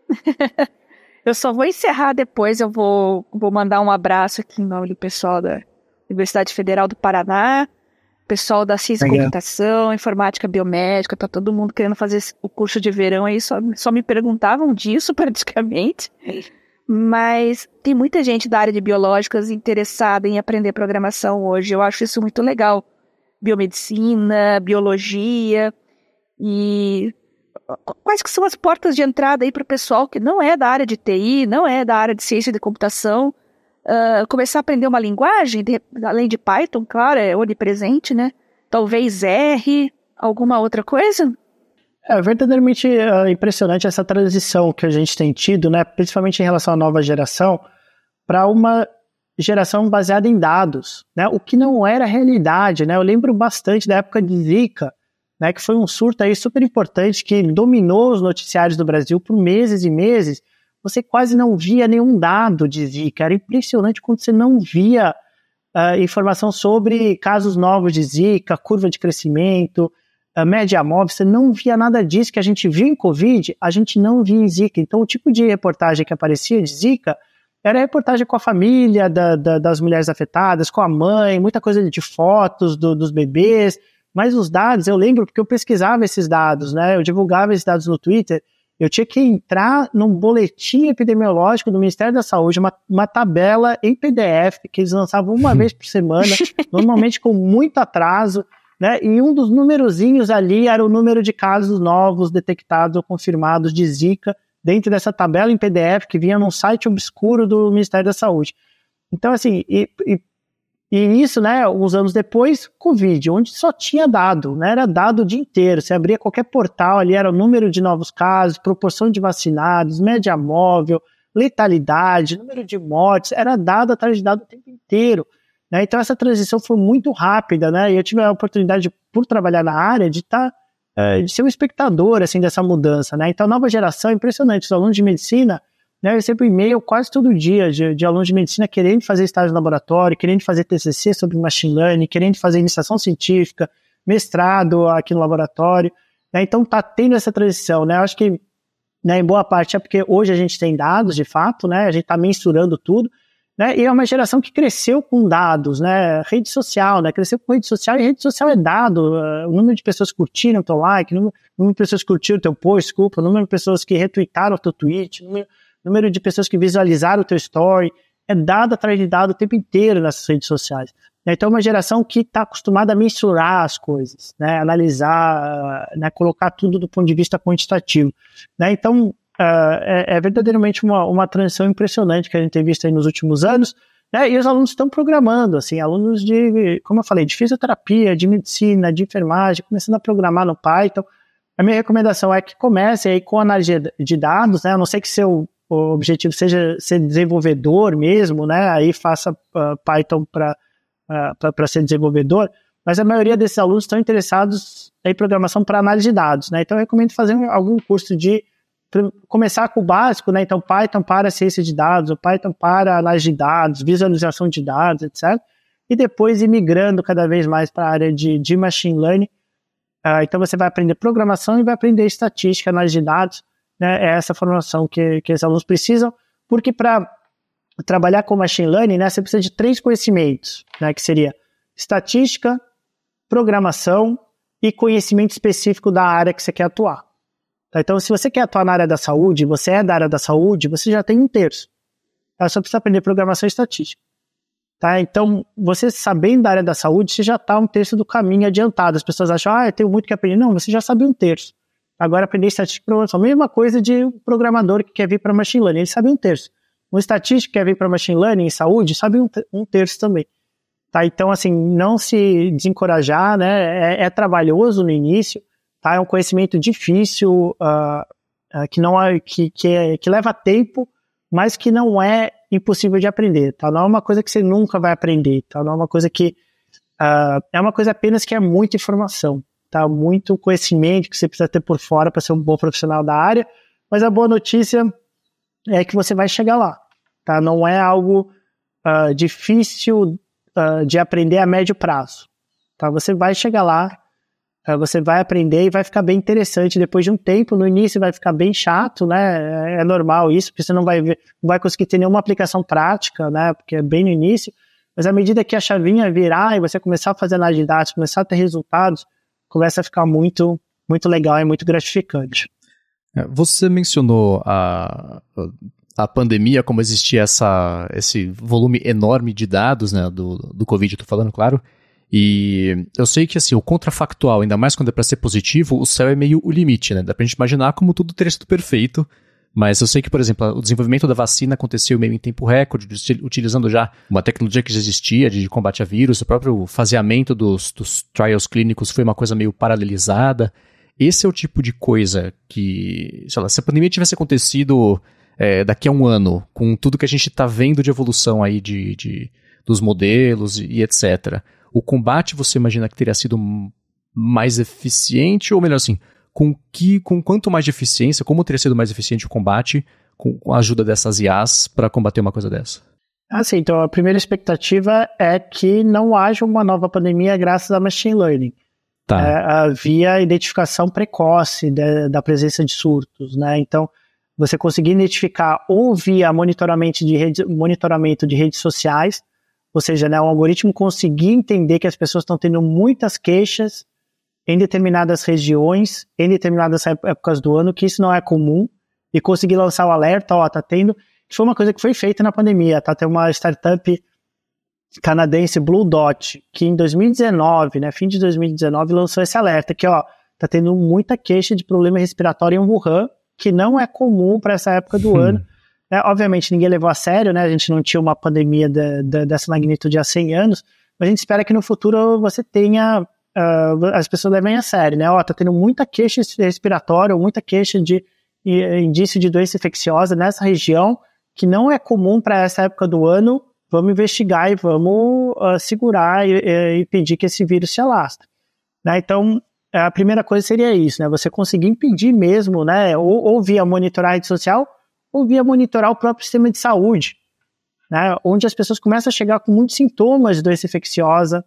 [LAUGHS] eu só vou encerrar depois, eu vou, vou mandar um abraço aqui em nome do pessoal da Universidade Federal do Paraná, pessoal da ciência e computação, informática biomédica, tá todo mundo querendo fazer o curso de verão aí, só, só me perguntavam disso [LAUGHS] praticamente. Mas tem muita gente da área de biológicas interessada em aprender programação hoje. Eu acho isso muito legal. Biomedicina, biologia e quais que são as portas de entrada aí para o pessoal que não é da área de TI, não é da área de ciência de computação, uh, começar a aprender uma linguagem, de, além de Python, claro, é onipresente, né? Talvez R, alguma outra coisa? É verdadeiramente uh, impressionante essa transição que a gente tem tido, né? Principalmente em relação à nova geração, para uma geração baseada em dados, né? O que não era realidade, né? Eu lembro bastante da época de Zika, né? Que foi um surto aí super importante que dominou os noticiários do Brasil por meses e meses você quase não via nenhum dado de Zika. Era impressionante quando você não via uh, informação sobre casos novos de Zika, curva de crescimento, uh, média móvel. Você não via nada disso que a gente viu em Covid, a gente não via em Zika. Então, o tipo de reportagem que aparecia de Zika era reportagem com a família da, da, das mulheres afetadas, com a mãe, muita coisa de fotos do, dos bebês. Mas os dados, eu lembro porque eu pesquisava esses dados, né? Eu divulgava esses dados no Twitter eu tinha que entrar num boletim epidemiológico do Ministério da Saúde, uma, uma tabela em PDF que eles lançavam uma [LAUGHS] vez por semana, normalmente com muito atraso, né? E um dos numerozinhos ali era o número de casos novos detectados ou confirmados de Zika dentro dessa tabela em PDF que vinha num site obscuro do Ministério da Saúde. Então, assim, e, e e isso, né, uns anos depois, Covid, onde só tinha dado, né, era dado o dia inteiro. Você abria qualquer portal ali, era o número de novos casos, proporção de vacinados, média móvel, letalidade, número de mortes, era dado atrás de dado o tempo inteiro. Né? Então essa transição foi muito rápida, né? E eu tive a oportunidade, por trabalhar na área, de estar, tá, é, de ser um espectador, assim, dessa mudança, né? Então a nova geração, é impressionante, os alunos de medicina, né, eu recebo e-mail quase todo dia de, de, alunos de medicina querendo fazer estágio no laboratório, querendo fazer TCC sobre machine learning, querendo fazer iniciação científica, mestrado aqui no laboratório. Né, então está tendo essa transição. Né, eu acho que né, em boa parte é porque hoje a gente tem dados de fato, né, a gente está mensurando tudo. Né, e é uma geração que cresceu com dados, né, rede social, né, cresceu com rede social e rede social é dado, uh, o número de pessoas que curtiram o teu like, o número, o número de pessoas que curtiram o teu post, desculpa, o número de pessoas que retweetaram o teu tweet, o número número de pessoas que visualizaram o teu story, é dado atrás de dado o tempo inteiro nessas redes sociais. Né? Então, é uma geração que está acostumada a mensurar as coisas, né? analisar, né? colocar tudo do ponto de vista quantitativo. Né? Então, uh, é, é, verdadeiramente uma, uma transição impressionante que a gente tem visto nos últimos anos. Né? E os alunos estão programando, assim, alunos de, como eu falei, de fisioterapia, de medicina, de enfermagem, começando a programar no Python. A minha recomendação é que comece aí com análise de dados, né? A não sei que seu o objetivo seja ser desenvolvedor mesmo, né? Aí faça uh, Python para uh, ser desenvolvedor. Mas a maioria desses alunos estão interessados em programação para análise de dados, né? Então eu recomendo fazer algum curso de começar com o básico, né? Então Python para ciência de dados, Python para análise de dados, visualização de dados, etc. E depois ir migrando cada vez mais para a área de, de machine learning. Uh, então você vai aprender programação e vai aprender estatística, análise de dados né, é essa formação que, que os alunos precisam, porque para trabalhar com machine learning, né, você precisa de três conhecimentos, né, que seria estatística, programação e conhecimento específico da área que você quer atuar. Tá? Então, se você quer atuar na área da saúde, você é da área da saúde, você já tem um terço. Tá? Só precisa aprender programação e estatística. Tá? Então, você sabendo da área da saúde, você já está um terço do caminho adiantado. As pessoas acham, ah, eu tenho muito que aprender. Não, você já sabe um terço. Agora, aprender estatística e programação. Mesma coisa de um programador que quer vir para machine learning, ele sabe um terço. Um estatístico que quer vir para machine learning em saúde, sabe um, um terço também. Tá? Então, assim, não se desencorajar, né? É, é trabalhoso no início, tá? É um conhecimento difícil, uh, uh, que, não é, que, que, é, que leva tempo, mas que não é impossível de aprender, tá? Não é uma coisa que você nunca vai aprender, tá? Não é uma coisa que uh, é uma coisa apenas que é muita informação, tá? Muito conhecimento que você precisa ter por fora para ser um bom profissional da área, mas a boa notícia é que você vai chegar lá, tá? Não é algo uh, difícil uh, de aprender a médio prazo, tá? Você vai chegar lá, você vai aprender e vai ficar bem interessante depois de um tempo. No início vai ficar bem chato, né? É, é normal isso, porque você não vai ver, não vai conseguir ter nenhuma aplicação prática, né? Porque é bem no início. Mas à medida que a chavinha virar e você começar a fazer de dados, começar a ter resultados, começa a ficar muito, muito legal e muito gratificante. É, você mencionou a, a pandemia, como existia essa, esse volume enorme de dados né, do, do Covid, estou falando, claro. E eu sei que assim, o contrafactual, ainda mais quando é para ser positivo, o céu é meio o limite, né? Dá pra gente imaginar como tudo teria sido perfeito. Mas eu sei que, por exemplo, o desenvolvimento da vacina aconteceu meio em tempo recorde, utilizando já uma tecnologia que já existia de combate a vírus, o próprio faseamento dos, dos trials clínicos foi uma coisa meio paralelizada. Esse é o tipo de coisa que, sei lá, se a pandemia tivesse acontecido é, daqui a um ano, com tudo que a gente está vendo de evolução aí de, de dos modelos e, e etc o combate você imagina que teria sido mais eficiente, ou melhor assim, com que com quanto mais de eficiência, como teria sido mais eficiente o combate com, a ajuda dessas IAs para combater uma coisa dessa? Assim, então a primeira expectativa é que não haja uma nova pandemia graças a machine learning. Tá. É, havia identificação precoce de, da presença de surtos, né? Então, você conseguir identificar ou via monitoramento de, rede, monitoramento de redes sociais, ou seja, né, o algoritmo conseguir entender que as pessoas estão tendo muitas queixas em determinadas regiões, em determinadas épocas do ano, que isso não é comum, e conseguir lançar o alerta, ó, tá tendo, foi uma coisa que foi feita na pandemia, tá? Tem uma startup canadense Blue Dot, que em 2019, né, fim de 2019, lançou esse alerta, que ó, tá tendo muita queixa de problema respiratório em Wuhan, que não é comum para essa época do hum. ano. Né? Obviamente, ninguém levou a sério, né? A gente não tinha uma pandemia de, de, dessa magnitude há 100 anos, mas a gente espera que no futuro você tenha. Uh, as pessoas levem a sério, né? Ó, tá tendo muita queixa respiratória, muita queixa de indício de doença infecciosa nessa região, que não é comum para essa época do ano. Vamos investigar e vamos uh, segurar e, e, impedir que esse vírus se alastre. Né? Então, a primeira coisa seria isso, né? Você conseguir impedir mesmo, né? Ou, ou via monitorar a rede social, ou via monitorar o próprio sistema de saúde, né, onde as pessoas começam a chegar com muitos sintomas de doença infecciosa eh,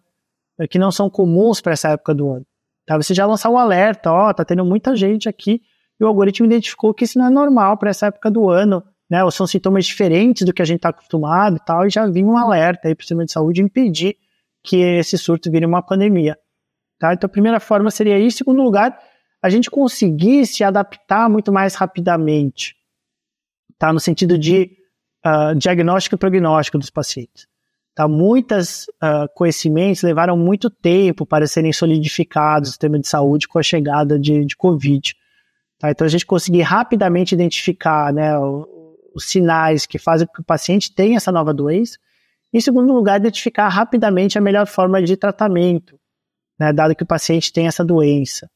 que não são comuns para essa época do ano. Tá? Você já lançar um alerta, ó, tá tendo muita gente aqui, e o algoritmo identificou que isso não é normal para essa época do ano, né, ou são sintomas diferentes do que a gente está acostumado e tal, e já vinha um alerta aí para o sistema de saúde impedir que esse surto vire uma pandemia. Tá? Então, a primeira forma seria isso. Segundo lugar, a gente conseguir se adaptar muito mais rapidamente tá? no sentido de uh, diagnóstico e prognóstico dos pacientes. Tá? Muitos uh, ah, conhecimentos levaram muito tempo para serem solidificados no sistema de saúde com a chegada de, de Covid. Tá? Então, a gente conseguir rapidamente identificar né, os, sinais que fazem com que o paciente tenha essa nova doença. Em segundo lugar, identificar rapidamente a melhor forma de tratamento, né, dado que o paciente tem essa doença.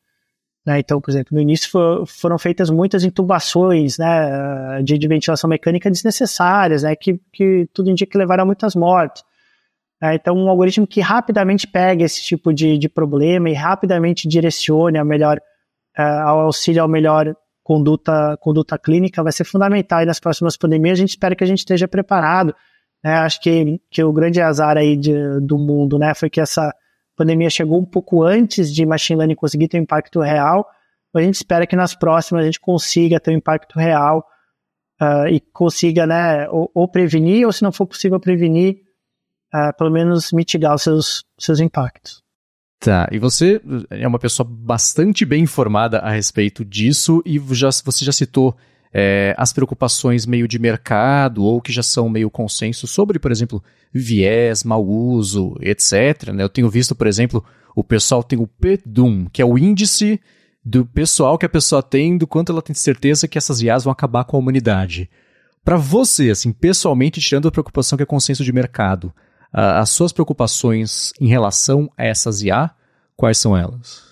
Né? Então, por exemplo, no início for, foram feitas muitas intubações né, de, de, ventilação mecânica desnecessárias, né, que, que tudo indica que levaram a muitas mortes. É, então, um algoritmo que rapidamente pegue esse tipo de, de problema e rapidamente direcione a melhor, uh, ao auxílio a melhor conduta, conduta clínica vai ser fundamental. E nas próximas pandemias, a gente espera que a gente esteja preparado. Né? Acho que, que o grande azar aí de, do mundo né, foi que essa pandemia chegou um pouco antes de machine learning conseguir ter um impacto real. A gente espera que nas próximas a gente consiga ter um impacto real uh, e consiga, né, ou, ou, prevenir, ou se não for possível prevenir, uh, pelo menos mitigar os seus, seus impactos. Tá, e você é uma pessoa bastante bem informada a respeito disso e já, você já citou é, as preocupações meio de mercado ou que já são meio consenso sobre, por exemplo, viés, mau uso, etc. Né? Eu tenho visto, por exemplo, o pessoal tem o PDUM, que é o índice do pessoal que a pessoa tem, do quanto ela tem certeza que essas IAs vão acabar com a humanidade. Para você, assim, pessoalmente, tirando a preocupação que é consenso de mercado, as suas preocupações em relação a essas IA, quais são elas?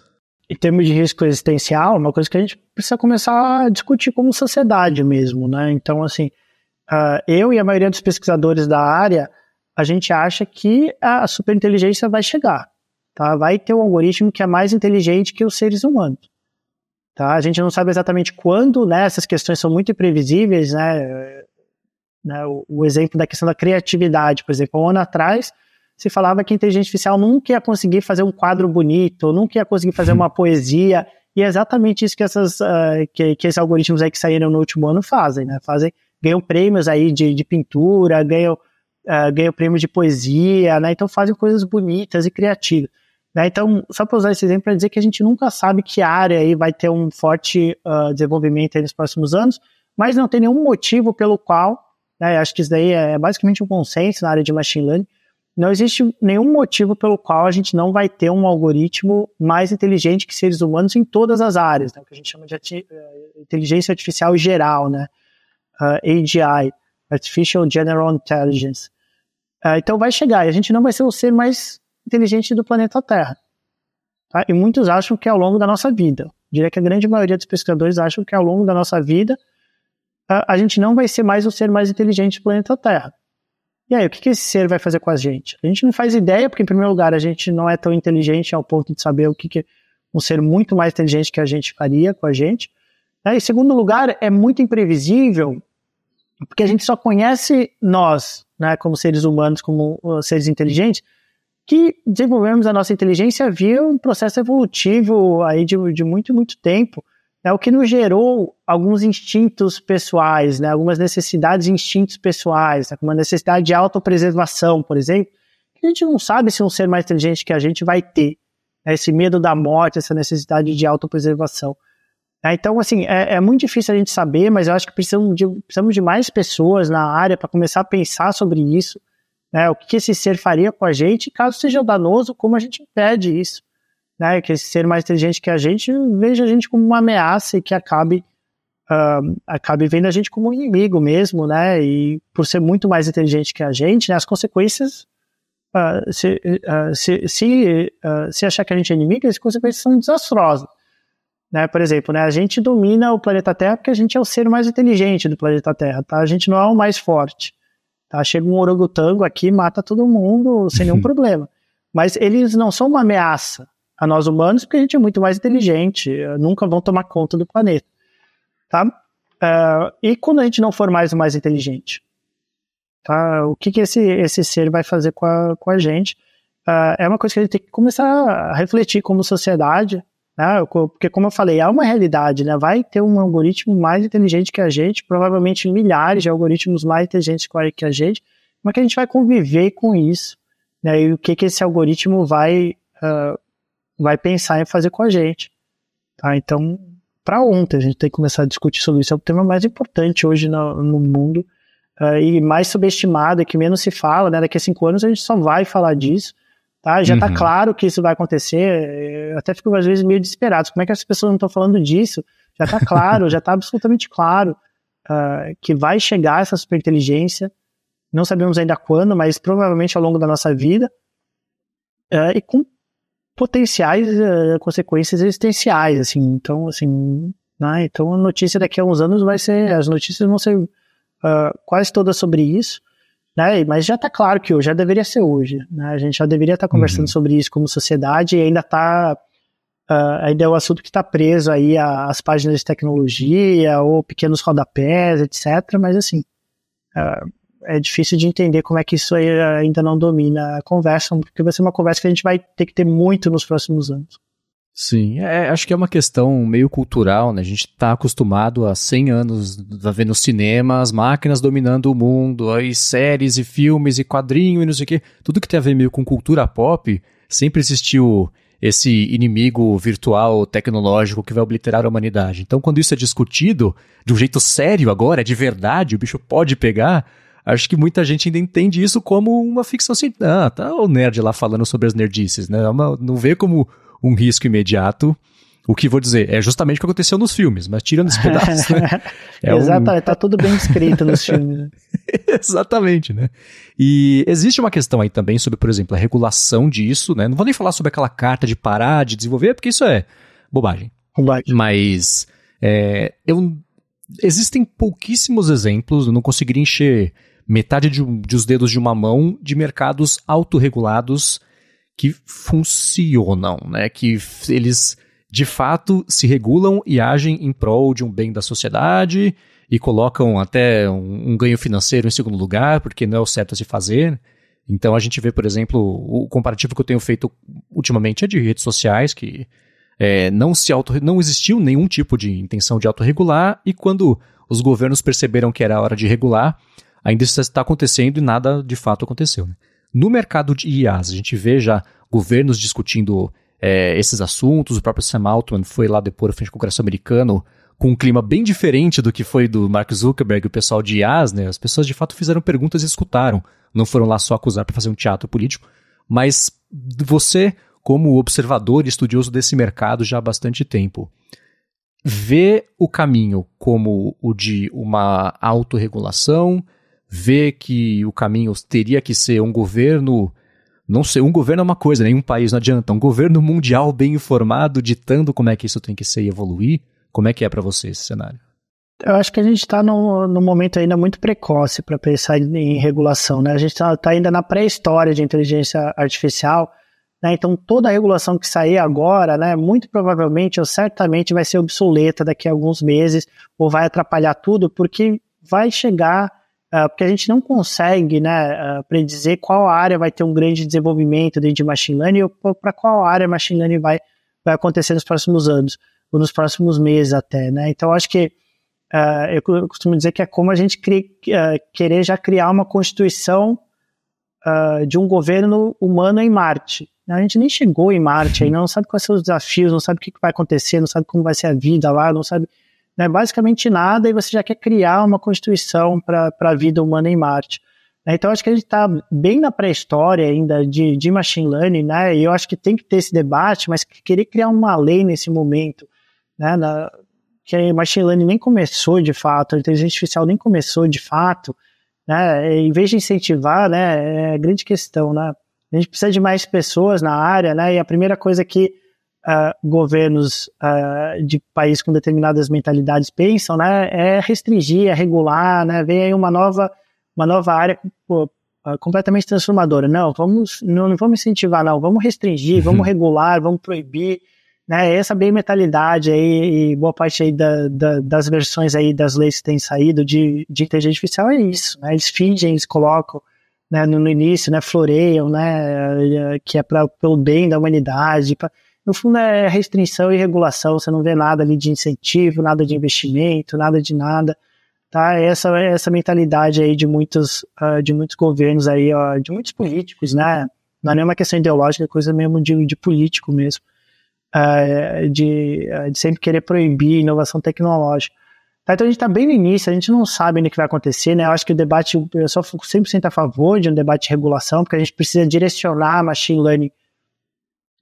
Em termos de risco existencial, uma coisa que a gente precisa começar a discutir como sociedade mesmo, né? Então, assim, uh, eu e a maioria dos pesquisadores da área, a gente acha que a superinteligência vai chegar, tá? Vai ter um algoritmo que é mais inteligente que os seres humanos. Tá? A gente não sabe exatamente quando, né? Essas questões são muito imprevisíveis, né? né? O, o, exemplo da questão da criatividade, por exemplo, um ano atrás se falava que a inteligência artificial nunca ia conseguir fazer um quadro bonito, nunca ia conseguir fazer uma [LAUGHS] poesia, e é exatamente isso que, essas, uh, que, que, esses algoritmos aí que saíram no último ano fazem, né? Fazem, ganham prêmios aí de, de pintura, ganham, uh, ganham prêmios de poesia, né? Então fazem coisas bonitas e criativas. Né? Então, só para usar esse exemplo para dizer que a gente nunca sabe que área aí vai ter um forte uh, desenvolvimento nos próximos anos, mas não tem nenhum motivo pelo qual, né, acho que isso daí é basicamente um consenso na área de machine learning, não existe nenhum motivo pelo qual a gente não vai ter um algoritmo mais inteligente que seres humanos em todas as áreas, né, o que a gente chama de uh, inteligência artificial geral, né, uh, AGI, Artificial General Intelligence. Uh, então vai chegar, e a gente não vai ser o ser mais inteligente do planeta Terra. Tá? E muitos acham que é ao longo da nossa vida. Eu diria que a grande maioria dos pesquisadores acham que ao longo da nossa vida a, a gente não vai ser mais o ser mais inteligente do planeta Terra. E aí, o que, que esse ser vai fazer com a gente? A gente não faz ideia, porque, em primeiro lugar, a gente não é tão inteligente ao ponto de saber o que, que um ser muito mais inteligente que a gente faria com a gente. Né? Em segundo lugar, é muito imprevisível, porque a gente só conhece nós, né, como seres humanos, como uh, seres inteligentes, que desenvolvemos a nossa inteligência via um processo evolutivo aí de, de muito, muito tempo, é o que nos gerou alguns instintos pessoais, né, algumas necessidades e instintos pessoais, né, como a necessidade de autopreservação, por exemplo, que a gente não sabe se um ser mais inteligente que a gente vai ter, né, esse medo da morte, essa necessidade de autopreservação. É, então, assim, é, é, muito difícil a gente saber, mas eu acho que precisamos de, precisamos de mais pessoas na área para começar a pensar sobre isso, né, o que esse ser faria com a gente, caso seja danoso, como a gente impede isso, né, que esse ser mais inteligente que a gente veja a gente como uma ameaça e que acabe uh, acabe vendo a gente como um inimigo mesmo, né, e por ser muito mais inteligente que a gente, né, as consequências uh, se, uh, se, se, se achar que a gente é inimigo, as consequências são desastrosas. Né, por exemplo, né, a gente domina o planeta Terra porque a gente é o ser mais inteligente do planeta Terra, tá? A gente não é o mais forte. Tá? Chega um orangotango aqui, mata todo mundo sem nenhum [LAUGHS] problema. Mas eles não são uma ameaça a nós humanos, porque a gente é muito mais inteligente, nunca vão tomar conta do planeta. Tá? Uh, e quando a gente não for mais o mais inteligente? Tá? O que, que esse, esse ser vai fazer com a, com a gente? Uh, é uma coisa que a gente tem que começar a refletir como sociedade, né? Porque, como eu falei, é uma realidade, né? Vai ter um algoritmo mais inteligente que a gente, provavelmente milhares de algoritmos mais inteligentes que a gente, mas que a gente vai conviver com isso, né? E o que, que esse algoritmo vai, uh, vai pensar em fazer com a gente, tá? Então, para ontem, a gente tem que começar a discutir sobre isso. É o tema mais importante hoje no, no mundo uh, e mais subestimado, que menos se fala, né? Daqui a cinco anos a gente só vai falar disso. Tá? Já está uhum. claro que isso vai acontecer. Eu até fico às vezes meio desesperado. Como é que as pessoas não estão falando disso? Já está claro, já está absolutamente claro uh, que vai chegar essa superinteligência. Não sabemos ainda quando, mas provavelmente ao longo da nossa vida. Uh, e com potenciais uh, consequências existenciais, assim. Então, assim, né? então a notícia daqui a uns anos vai ser, as notícias vão ser quase todas sobre isso né? Mas já está claro que hoje, já deveria ser hoje. Né? A gente já deveria estar tá conversando uhum. sobre isso como sociedade e ainda está. Uh, ah, ainda é um assunto que está preso aí às páginas de tecnologia ou pequenos rodapés, etc. Mas assim, uh, é difícil de entender como é que isso ainda não domina a conversa, porque vai ser uma conversa que a gente vai ter que ter muito nos próximos anos. Sim, é, acho que é uma questão meio cultural, né? A gente está acostumado há 100 anos a ver no cinema as máquinas dominando o mundo, aí séries e filmes e quadrinho e não sei o quê. Tudo que tem a ver meio com cultura pop, sempre existiu esse inimigo virtual tecnológico que vai obliterar a humanidade. Então, quando isso é discutido de um jeito sério agora, é de verdade, o bicho pode pegar, acho que muita gente ainda entende isso como uma ficção científica. Ah, tá o nerd lá falando sobre as nerdices, né? Não vê como um risco imediato. O que vou dizer é justamente o que aconteceu nos filmes, mas tirando esse [LAUGHS] pedaço. Né? É Exatamente, um... tá tudo bem escrito nos [LAUGHS] filmes. Né? Exatamente, né? E existe uma questão aí também sobre, por exemplo, a regulação disso, né? Não vou nem falar sobre aquela carta de parar de desenvolver, porque isso é bobagem. Bobagem. Mas é, eu, existem pouquíssimos exemplos, eu não conseguiria encher metade de, de os dedos de uma mão de mercados autorregulados que funcionam, né? Que eles de fato se regulam e agem em prol de um bem da sociedade e colocam até um, um ganho financeiro em segundo lugar, porque não é o certo a se fazer. Então a gente vê, por exemplo, o comparativo que eu tenho feito ultimamente é de redes sociais, que é, não se auto, não existiu nenhum tipo de intenção de autorregular, e quando os governos perceberam que era hora de regular, ainda isso está acontecendo e nada de fato aconteceu. Né? No mercado de IAs, a gente vê já governos discutindo é, esses assuntos. O próprio Sam Altman foi lá depois frente ao Congresso americano com um clima bem diferente do que foi do Mark Zuckerberg e o pessoal de IAs, né? As pessoas de fato fizeram perguntas e escutaram. Não foram lá só acusar para fazer um teatro político. Mas você, como observador e estudioso desse mercado já há bastante tempo, vê o caminho como o de uma autorregulação, vê que o caminho teria que ser um governo. Não sei, um governo é uma coisa, nenhum país não adianta. Um governo mundial bem informado, ditando como é que isso tem que ser e evoluir. Como é que é para você esse cenário? Eu acho que a gente está num, num momento ainda muito precoce para pensar em regulação. Né? A gente está tá ainda na pré-história de inteligência artificial. Né? Então, toda a regulação que sair agora, né, muito provavelmente ou certamente vai ser obsoleta daqui a alguns meses ou vai atrapalhar tudo, porque vai chegar porque a gente não consegue né, uh, predizer qual área vai ter um grande desenvolvimento dentro de machine learning ou para qual área machine learning vai, vai acontecer nos próximos anos, ou nos próximos meses até. Né? Então, acho que uh, eu costumo dizer que é como a gente cri, querer já criar uma constituição de um governo humano em Marte. A gente nem chegou em Marte ainda, não sabe quais são os desafios, não sabe o que vai acontecer, não sabe como vai ser a vida lá, não sabe né, basicamente nada, e você já quer criar uma constituição para a vida humana em Marte. Né? Então, acho que a gente está bem na pré-história ainda de, de machine learning, né? e eu acho que tem que ter esse debate, mas querer criar uma lei nesse momento, né, na, que machine learning nem começou de fato, a inteligência artificial nem começou de fato, né, em vez de incentivar, né, é a grande questão, né, a gente precisa de mais pessoas na área, né, e a primeira coisa que uh, governos uh, de países com determinadas mentalidades pensam, né, é restringir, é regular, né, vem aí uma nova, uma nova área pô, uh, completamente transformadora. Não, vamos, não, não, vamos incentivar, não, vamos restringir, vamos uhum. regular, vamos proibir, né, essa bem mentalidade aí e boa parte aí da, da, das versões aí das leis que têm saído de, de inteligência artificial é isso, né, eles fingem, eles colocam né, no, no início, né, floreiam, né, que é pra, pelo bem da humanidade, pra, no fundo é restrição e regulação, você não vê nada ali de incentivo, nada de investimento, nada de nada, tá? Essa essa mentalidade aí de muitos uh, de muitos governos aí, uh, de muitos políticos, né? Não é nenhuma questão ideológica, é coisa mesmo de, de político mesmo, uh, de, de sempre querer proibir inovação tecnológica. Tá? Então a gente está bem no início, a gente não sabe ainda o que vai acontecer, né? Eu acho que o debate, eu fico 100% a favor de um debate de regulação, porque a gente precisa direcionar machine learning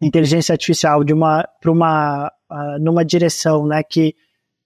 inteligência artificial de uma para uma uh, numa direção, né, que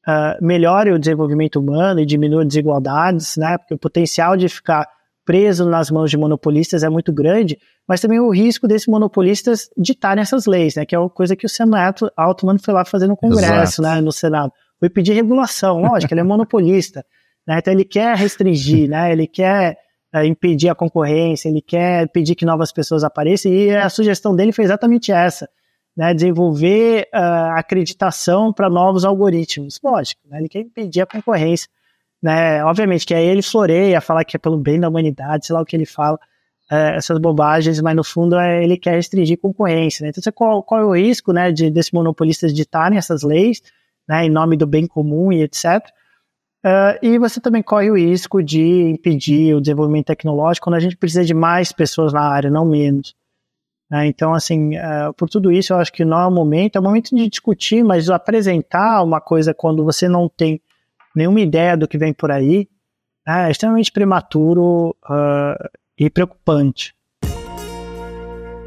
uh, melhore o desenvolvimento humano e diminua desigualdades, né, porque o potencial de ficar preso nas mãos de monopolistas é muito grande, mas também o risco desses monopolistas ditarem essas leis, né, que é uma coisa que o Sam Altman foi lá fazer no Congresso, né, no Senado, foi pedir regulação, lógico, ele é monopolista, né, então ele quer restringir, né, ele quer é, impedir a concorrência, ele quer pedir que novas pessoas apareçam, e a sugestão dele foi exatamente essa, né, desenvolver uh, acreditação para novos algoritmos. Lógico, né, ele quer impedir a concorrência. Né, obviamente que aí ele floreia, falar que é pelo bem da humanidade, sei lá o que ele fala, é, essas bobagens, mas no fundo é, ele quer restringir concorrência. Né? Então, qual, qual é o risco né, de, desses monopolistas ditarem essas leis né, em nome do bem comum e etc. Uh, e você também corre o risco de impedir o desenvolvimento tecnológico quando a gente precisa de mais pessoas na área, não menos. Né? Então, assim, uh, por tudo isso, eu acho que não é o momento, é o momento de discutir, mas apresentar uma coisa quando você não tem nenhuma ideia do que vem por aí né, é extremamente prematuro uh, e preocupante.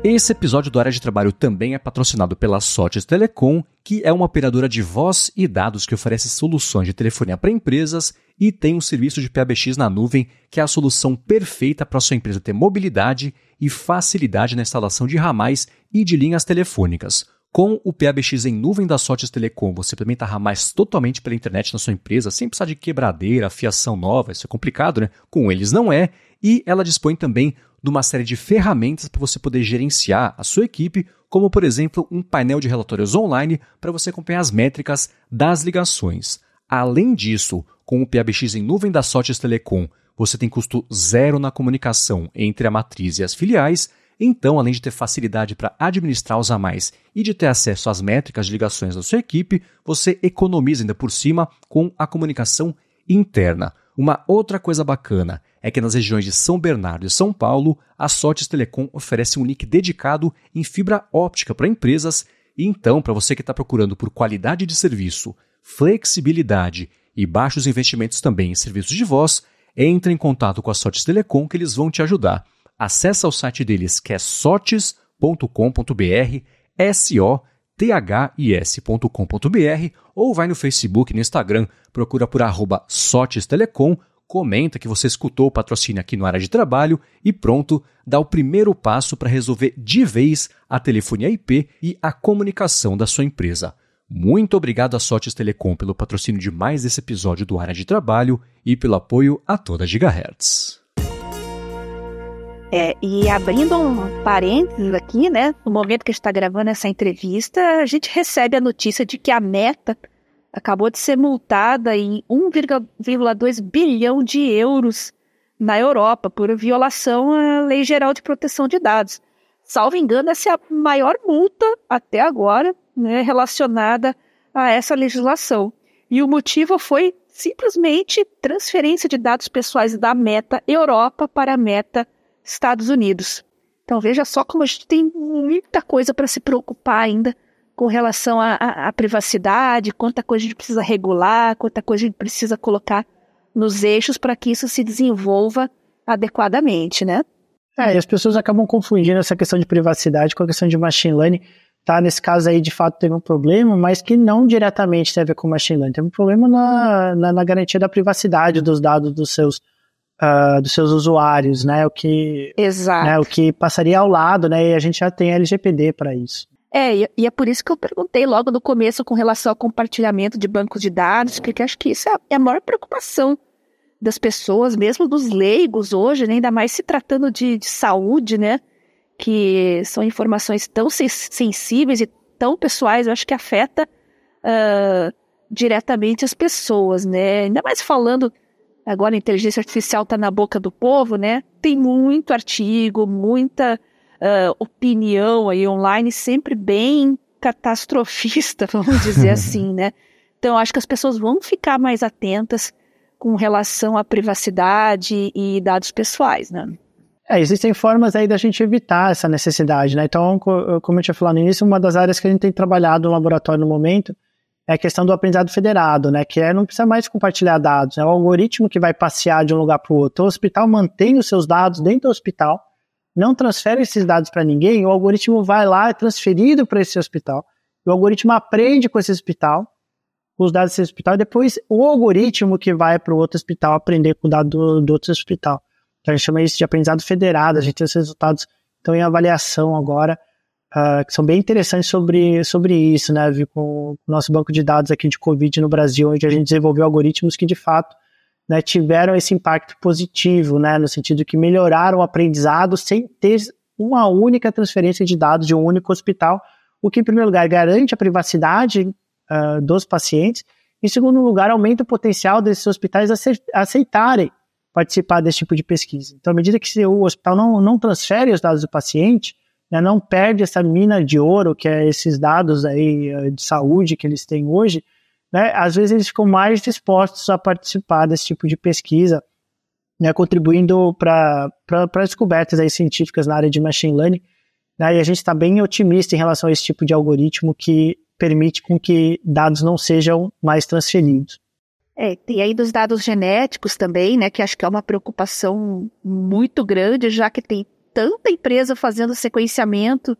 Esse episódio do Área de Trabalho também é patrocinado pela Sotes Telecom, que é uma operadora de voz e dados que oferece soluções de telefonia para empresas e tem um serviço de PABX na nuvem, que é a solução perfeita para sua empresa ter mobilidade e facilidade na instalação de ramais e de linhas telefônicas. Com o PABX em nuvem da Sotes Telecom, você implementa ramais totalmente pela internet na sua empresa, sem precisar de quebradeira, fiação nova, isso é complicado, né? Com eles não é. E ela dispõe também de uma série de ferramentas para você poder gerenciar a sua equipe, como por exemplo um painel de relatórios online para você acompanhar as métricas das ligações. Além disso, com o PABX em nuvem da Sotes Telecom, você tem custo zero na comunicação entre a matriz e as filiais, então, além de ter facilidade para administrar os a mais e de ter acesso às métricas de ligações da sua equipe, você economiza ainda por cima com a comunicação interna. Uma outra coisa bacana é que nas regiões de São Bernardo e São Paulo, a Sotes Telecom oferece um link dedicado em fibra óptica para empresas. Então, para você que está procurando por qualidade de serviço, flexibilidade e baixos investimentos também em serviços de voz, entre em contato com a Sotes Telecom que eles vão te ajudar. Acesse o site deles que é sotes.com.br, S-O-T-H-I-S.com.br ou vai no Facebook e no Instagram, procura por arroba Sotes Telecom comenta que você escutou o patrocínio aqui no área de trabalho e pronto, dá o primeiro passo para resolver de vez a telefonia IP e a comunicação da sua empresa. Muito obrigado à Sotes Telecom pelo patrocínio de mais esse episódio do Área de Trabalho e pelo apoio a toda Gigahertz. É, e abrindo um parênteses aqui, né? No momento que a gente está gravando essa entrevista, a gente recebe a notícia de que a Meta acabou de ser multada em 1,2 bilhão de euros na Europa por violação à Lei Geral de Proteção de Dados. Salvo engano, essa é a maior multa até agora né, relacionada a essa legislação. E o motivo foi simplesmente transferência de dados pessoais da Meta Europa para a Meta Estados Unidos. Então veja só como a gente tem muita coisa para se preocupar ainda com relação à privacidade, quanta coisa a gente precisa regular, quanta coisa a gente precisa colocar nos eixos para que isso se desenvolva adequadamente, né? É, e as pessoas acabam confundindo essa questão de privacidade com a questão de machine learning. Tá, nesse caso aí, de fato, teve um problema, mas que não diretamente tem a ver com machine learning. Teve um problema na, na, na garantia da privacidade dos dados dos seus, uh, dos seus usuários, né? O que, Exato. Né, o que passaria ao lado, né? E a gente já tem LGPD para isso. É, e é por isso que eu perguntei logo no começo com relação ao compartilhamento de bancos de dados, porque acho que isso é, é a maior preocupação das pessoas, mesmo dos leigos hoje, né? ainda mais se tratando de, de saúde, né? Que são informações tão sensíveis e tão pessoais, eu acho que afeta uh, diretamente as pessoas, né? Ainda mais falando agora a inteligência artificial está na boca do povo, né? Tem muito artigo, muita uh, opinião aí online sempre bem catastrofista, [LAUGHS] vamos dizer assim, né? Então, acho que as pessoas vão ficar mais atentas com relação à privacidade e dados pessoais, né? É, existem formas aí da gente evitar essa necessidade, né? Então, como eu tinha falado no início, uma das áreas que a gente tem trabalhado no laboratório no momento é a questão do aprendizado federado, né? Que é não precisa mais compartilhar dados, é o algoritmo que vai passear de um lugar para o outro. O hospital mantém os seus dados dentro do hospital, não transfere esses dados para ninguém, o algoritmo vai lá, é transferido para esse hospital, o algoritmo aprende com esse hospital, com os dados desse hospital, e depois o algoritmo que vai para o outro hospital aprender com o dado do, do, outro hospital. Então a gente chama isso de aprendizado federado, a gente tem os resultados estão em avaliação agora, uh, que são bem interessantes sobre, sobre isso, né? Com o nosso banco de dados aqui de Covid no Brasil, onde a gente desenvolveu algoritmos que de fato né, tiveram esse impacto positivo, né, no sentido que melhoraram o aprendizado sem ter uma única transferência de dados de um único hospital, o que, em primeiro lugar, garante a privacidade uh, dos pacientes, em segundo lugar, aumenta o potencial desses hospitais aceitarem participar desse tipo de pesquisa. Então, à medida que o hospital não, não transfere os dados do paciente, né, não perde essa mina de ouro, que é esses dados aí eh, de saúde que eles têm hoje, né, às vezes eles ficam mais dispostos a participar desse tipo de pesquisa, né, contribuindo para descobertas aí científicas na área de machine learning. Né, e a gente está bem otimista em relação a esse tipo de algoritmo que permite com que dados não sejam mais transferidos. É, tem aí dos dados genéticos também, né, que acho que é uma preocupação muito grande, já que tem tanta empresa fazendo sequenciamento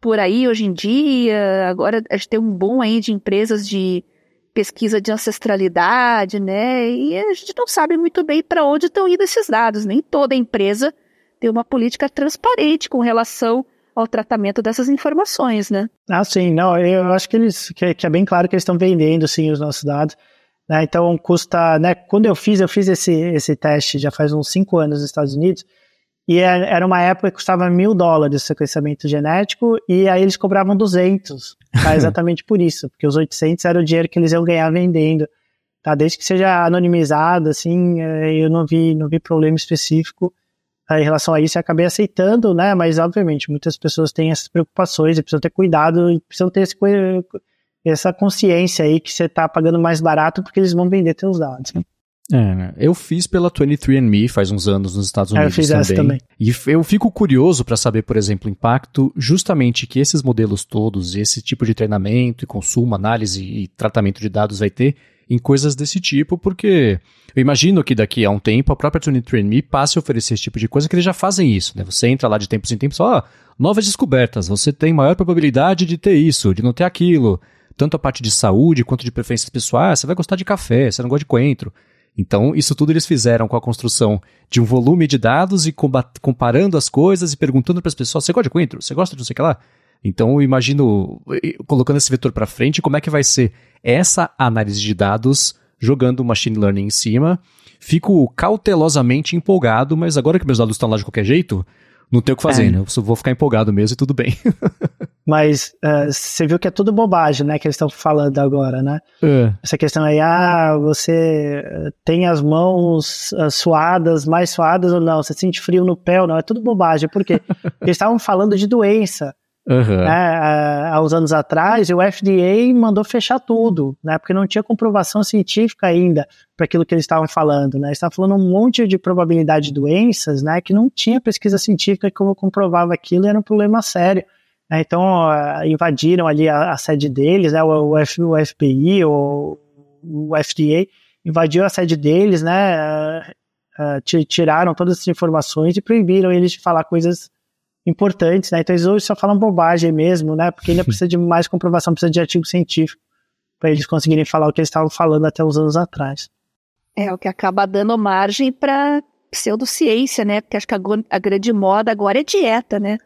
por aí hoje em dia. Agora a gente tem um boom aí de empresas de pesquisa de ancestralidade, né? E a gente não sabe muito bem para onde estão indo esses dados. Nem toda empresa tem uma política transparente com relação ao tratamento dessas informações, né? Ah, sim, não, eu acho que eles que, que é bem claro que eles estão vendendo sim os nossos dados. Né? Então custa, né? Quando eu fiz, eu fiz esse, esse teste já faz uns cinco anos nos Estados Unidos, e é, era uma época que custava mil dólares o sequenciamento genético, e aí eles cobravam 200, tá? [LAUGHS] exatamente por isso, porque os 800 era o dinheiro que eles iam ganhar vendendo. Tá? Desde que seja anonimizado, assim, é, eu não vi, não vi problema específico tá? em relação a isso, e acabei aceitando, né? Mas, obviamente, muitas pessoas têm essas preocupações e precisam ter cuidado, e precisam ter esse, essa consciência aí que você está pagando mais barato porque eles vão vender seus dados. Né? É, né? eu fiz pela 23andMe faz uns anos nos Estados Unidos é, eu fiz também. Essa também. E eu fico curioso para saber, por exemplo, o impacto justamente que esses modelos todos, esse tipo de treinamento e consumo, análise e tratamento de dados vai ter em coisas desse tipo, porque eu imagino que daqui a um tempo a própria 23andMe passe a oferecer esse tipo de coisa que eles já fazem isso, né? Você entra lá de tempos em tempos, ó, novas descobertas, você tem maior probabilidade de ter isso, de não ter aquilo tanto a parte de saúde quanto de preferências pessoais, você vai gostar de café, você não gosta de coentro. Então, isso tudo eles fizeram com a construção de um volume de dados e comparando as coisas e perguntando para as pessoas: você gosta de coentro? Você gosta de não sei o que lá? Então, eu imagino, colocando esse vetor para frente, como é que vai ser essa análise de dados jogando machine learning em cima. Fico cautelosamente empolgado, mas agora que meus dados estão lá de qualquer jeito, não tem o que fazer, é. né? Eu vou ficar empolgado mesmo e tudo bem. [LAUGHS] Mas uh, você viu que é tudo bobagem, né? Que eles estão falando agora, né? É. Essa questão aí, ah, você tem as mãos uh, suadas, mais suadas ou não? Você sente frio no pé ou não? É tudo bobagem. Por quê? [LAUGHS] eles estavam falando de doença. Uhum. Há uns anos atrás, e o FDA mandou fechar tudo, né, porque não tinha comprovação científica ainda para aquilo que eles estavam falando. Né, eles estavam falando um monte de probabilidade de doenças né, que não tinha pesquisa científica que comprovava aquilo e era um problema sério. Né, então, uh, invadiram ali a, a, sede deles, né, o, o, F, o FBI, o, o FDA, invadiu a sede deles, né, uh, uh, tiraram todas as informações e proibiram eles de falar coisas importantes, né? Então eles hoje só falam bobagem mesmo, né? Porque ainda [LAUGHS] precisa de mais comprovação, precisa de artigo científico para eles conseguirem falar o que eles estavam falando até uns anos atrás. É o que acaba dando margem para pseudociência, né? Porque acho que a, a, grande moda agora é dieta, né?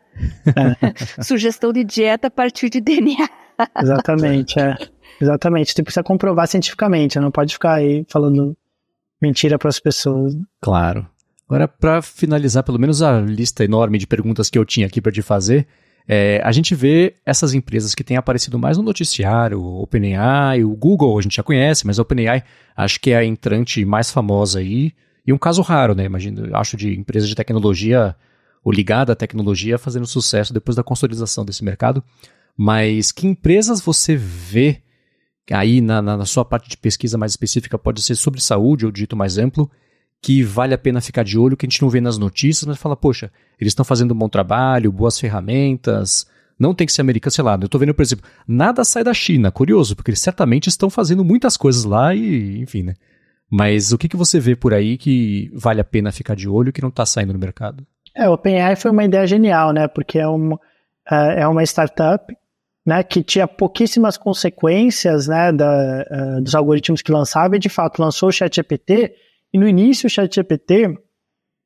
É. [LAUGHS] [LAUGHS] Sugestão de dieta a partir de DNA. Exatamente, é. Exatamente. Você precisa comprovar cientificamente, não pode ficar aí falando mentira para as pessoas. Claro. Agora, para finalizar pelo menos a lista enorme de perguntas que eu tinha aqui para te fazer, é, a gente vê essas empresas que têm aparecido mais no noticiário, o OpenAI, o Google a gente já conhece, mas a OpenAI acho que é a entrante mais famosa aí, e um caso raro, né? Imagino, acho de empresa de tecnologia ou ligada à tecnologia fazendo sucesso depois da consolidação desse mercado. Mas que empresas você vê aí na, na, na sua parte de pesquisa mais específica, pode ser sobre saúde ou dito mais amplo, que vale a pena ficar de olho, que a gente não vê nas notícias, mas fala, poxa, eles estão fazendo um bom trabalho, boas ferramentas, não tem que ser americano, sei lá, eu estou vendo, por exemplo, nada sai da China, curioso, porque eles certamente estão fazendo muitas coisas lá e, enfim, né? Mas o que, que você vê por aí que vale a pena ficar de olho que não está saindo no mercado? É, o OpenAI foi uma ideia genial, né? Porque é uma, é, é uma startup né, que tinha pouquíssimas consequências né, da, uh, dos algoritmos que lançava e de fato lançou o ChatGPT e no início o ChatGPT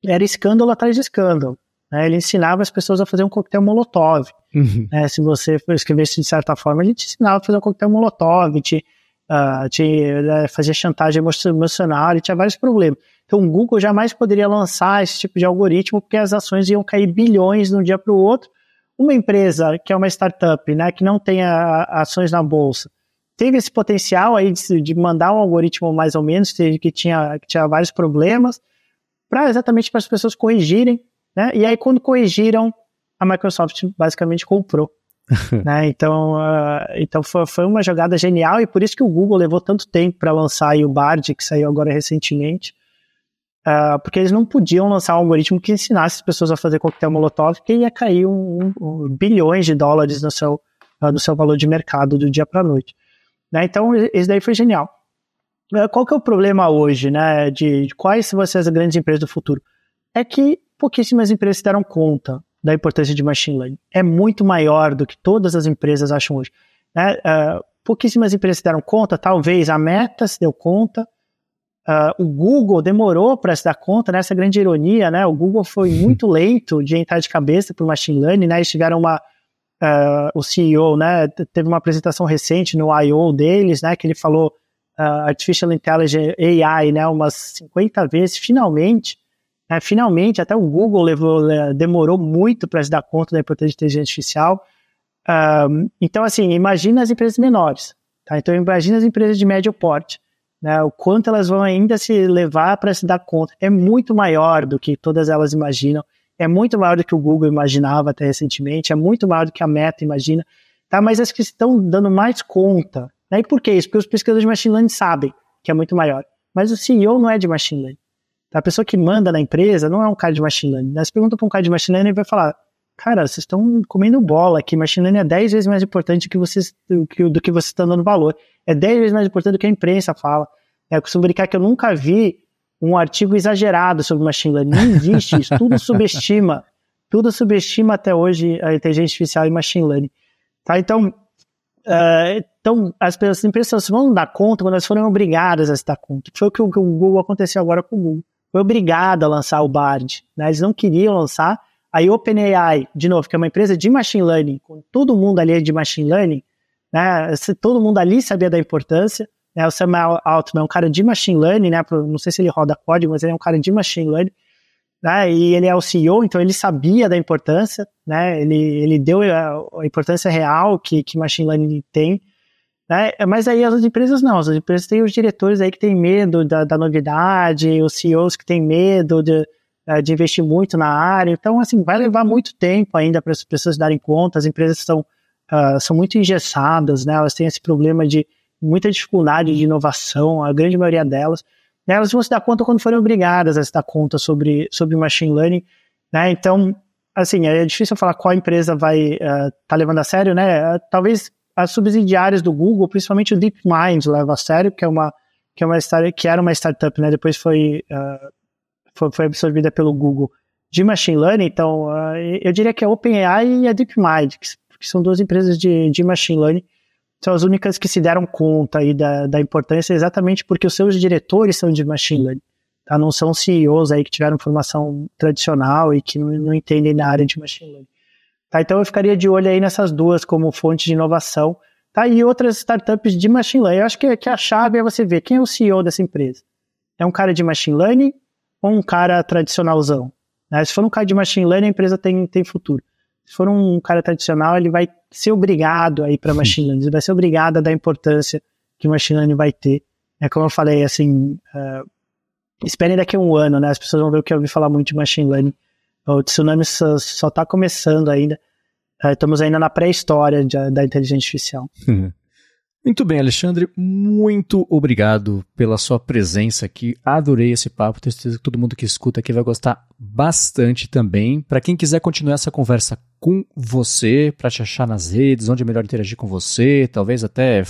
era escândalo atrás de escândalo. Né? Ele ensinava as pessoas a fazer um coquetel molotov. Uhum. Né? Se você escrevesse de certa forma, ele te ensinava a fazer um coquetel molotov, te, uh, te uh, fazia chantagem emocional, e tinha vários problemas. Então o Google jamais poderia lançar esse tipo de algoritmo porque as ações iam cair bilhões de um dia para o outro. Uma empresa que é uma startup, né, que não tem a, ações na bolsa, teve esse potencial aí de, de, mandar um algoritmo mais ou menos, que tinha, que tinha vários problemas, para exatamente para as pessoas corrigirem, né? E aí quando corrigiram, a Microsoft basicamente comprou. [LAUGHS] né? Então, uh, então foi, foi, uma jogada genial e por isso que o Google levou tanto tempo para lançar o Bard, que saiu agora recentemente, uh, porque eles não podiam lançar um algoritmo que ensinasse as pessoas a fazer coquetel molotov, porque ia cair um, um, um bilhões de dólares no seu, uh, no seu valor de mercado do dia para a noite. Né? Então, isso daí foi genial. qual que é o problema hoje, né, de, de quais vão ser as grandes empresas do futuro? É que pouquíssimas empresas se deram conta da importância de machine learning. É muito maior do que todas as empresas acham hoje. Né? Uh, pouquíssimas empresas se deram conta, talvez a Meta se deu conta, uh, o Google demorou para se dar conta, nessa né? grande ironia, né? o Google foi [LAUGHS] muito lento de entrar de cabeça para o machine learning, né? eles tiveram uma, uh, o CEO né? teve uma apresentação recente no I.O. deles, né? que ele falou Artificial Intelligence AI né? umas 50 vezes, finalmente, é, finalmente, até o Google levou, demorou muito para se dar conta da importância de inteligência artificial. Um, então, assim, imagina as empresas menores. Tá? Então, imagina as empresas de médio porte. Né? O quanto elas vão ainda se levar para se dar conta. É muito maior do que todas elas imaginam. É muito maior do que o Google imaginava até recentemente. É muito maior do que a Meta imagina. Tá? Mas as que estão dando mais conta. Né? E por que isso? Porque os pesquisadores de machine learning sabem que é muito maior. Mas o CEO não é de machine learning. A pessoa que manda na empresa não é um cara de machine learning. Né? Você pergunta para um cara de machine learning, ele vai falar, cara, vocês estão comendo bola aqui, machine learning é 10 vezes mais importante do que vocês, do que, do que vocês estão dando valor. É 10 vezes mais importante do que a imprensa fala. É, eu costumo brincar que eu nunca vi um artigo exagerado sobre machine learning. Não existe isso. Tudo [LAUGHS] subestima. Tudo subestima até hoje a inteligência artificial e machine learning. Tá? Então, uh, então as, as empresas vão dar conta quando elas forem obrigadas a se dar conta. Foi o que o, que o Google aconteceu agora com o Google foi obrigado a lançar o Bard. Né? Eles não queriam lançar. Aí OpenAI, de novo, que é uma empresa de machine learning, com todo mundo ali de machine learning, né? todo mundo ali sabia da importância. Né? O Samuel Altman é um cara de machine learning, né? não sei se ele roda código, mas ele é um cara de machine learning. Né? E ele é o CEO, então ele sabia da importância, né? ele, ele deu a, a importância real que, que machine learning tem. Né? Mas aí as empresas não, as empresas têm os diretores aí que têm medo da, da novidade, os CEOs que têm medo de, eh, de investir muito na área. Então, assim, vai levar muito tempo ainda para as pessoas darem conta. As empresas são, uh, são muito engessadas, né? Elas têm esse problema de muita dificuldade de inovação, a grande maioria delas. Né? Elas vão se dar conta quando forem obrigadas a se dar conta sobre, sobre machine learning. Né? Então, assim, é difícil falar qual empresa vai estar uh, tá levando a sério, né? Talvez as subsidiárias do Google, principalmente o DeepMind, leva a sério, que é uma que é uma que era uma startup, né? Depois foi, uh, foi, foi, absorvida pelo Google de machine learning. Então, uh, eu diria que a OpenAI e a DeepMind, que, que são duas empresas de, de machine learning, são as únicas que se deram conta aí da, da importância, exatamente porque os seus diretores são de machine learning. Tá? Não são CEOs aí que tiveram formação tradicional e que não, não entendem na área de machine learning. Tá? Então eu ficaria de olho aí nessas duas como fonte de inovação. Tá? E outras startups de machine learning. Eu acho que, que a chave é você ver quem é o CEO dessa empresa. É um cara de machine learning ou um cara tradicionalzão? Né? Se for um cara de machine learning, a empresa tem, tem futuro. Se for um cara tradicional, ele vai ser obrigado a ir para machine learning. Ele vai ser obrigado a dar a importância que o machine learning vai ter. É como eu falei, assim, uh, esperem daqui a um ano, né? As pessoas vão ver o que eu ouvi falar muito de machine learning o tsunami só está começando ainda. É, estamos ainda na pré-história da inteligência artificial. Uhum. Muito bem, Alexandre, muito obrigado pela sua presença aqui. Adorei esse papo, tenho certeza que todo mundo que escuta aqui vai gostar bastante também. Para quem quiser continuar essa conversa com você, para te achar nas redes, onde é melhor interagir com você, talvez até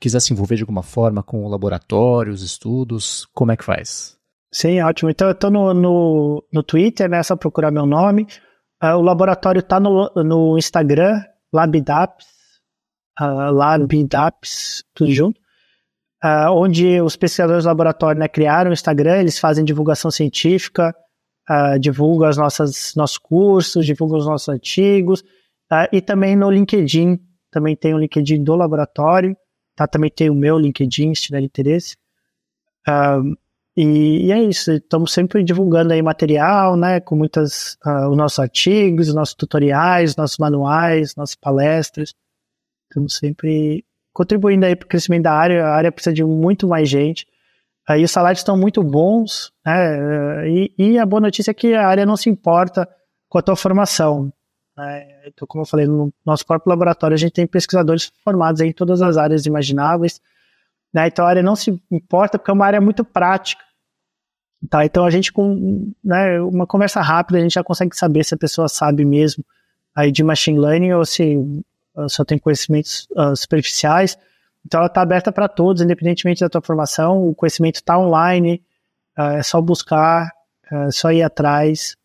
quiser se envolver de alguma forma com o laboratório, os estudos, como é que faz? Sim, ótimo. Então eu tô no, no, no Twitter, né? É só procurar meu nome. Uh, o laboratório tá no, no Instagram, Labdaps, uh, Labdaps, tudo junto. Uh, onde os pesquisadores do laboratório né, criaram o Instagram, eles fazem divulgação científica, uh, divulgam os nossos, cursos, divulgam os nossos artigos, uh, e também no LinkedIn, também tem o LinkedIn do laboratório, tá? também tem o meu LinkedIn, se tiver interesse. E, e, é isso, estamos sempre divulgando aí material, né, com muitas, uh, os nossos artigos, os nossos tutoriais, nossos manuais, nossas palestras. Estamos sempre contribuindo aí para o crescimento da área. A área precisa de muito mais gente. Aí os salários estão muito bons, né? E, e, a boa notícia é que a área não se importa com a tua formação. Né? Então, como eu falei, no nosso próprio laboratório a gente tem pesquisadores formados em todas as áreas imagináveis. Né? Então a área não se importa porque é uma área muito prática. Tá? Então a gente com né, uma conversa rápida a gente já consegue saber se a pessoa sabe mesmo aí de machine learning ou se só tem conhecimentos uh, superficiais. Então ela está aberta para todos, independentemente da tua formação. O conhecimento está online, uh, é só buscar, é só ir atrás.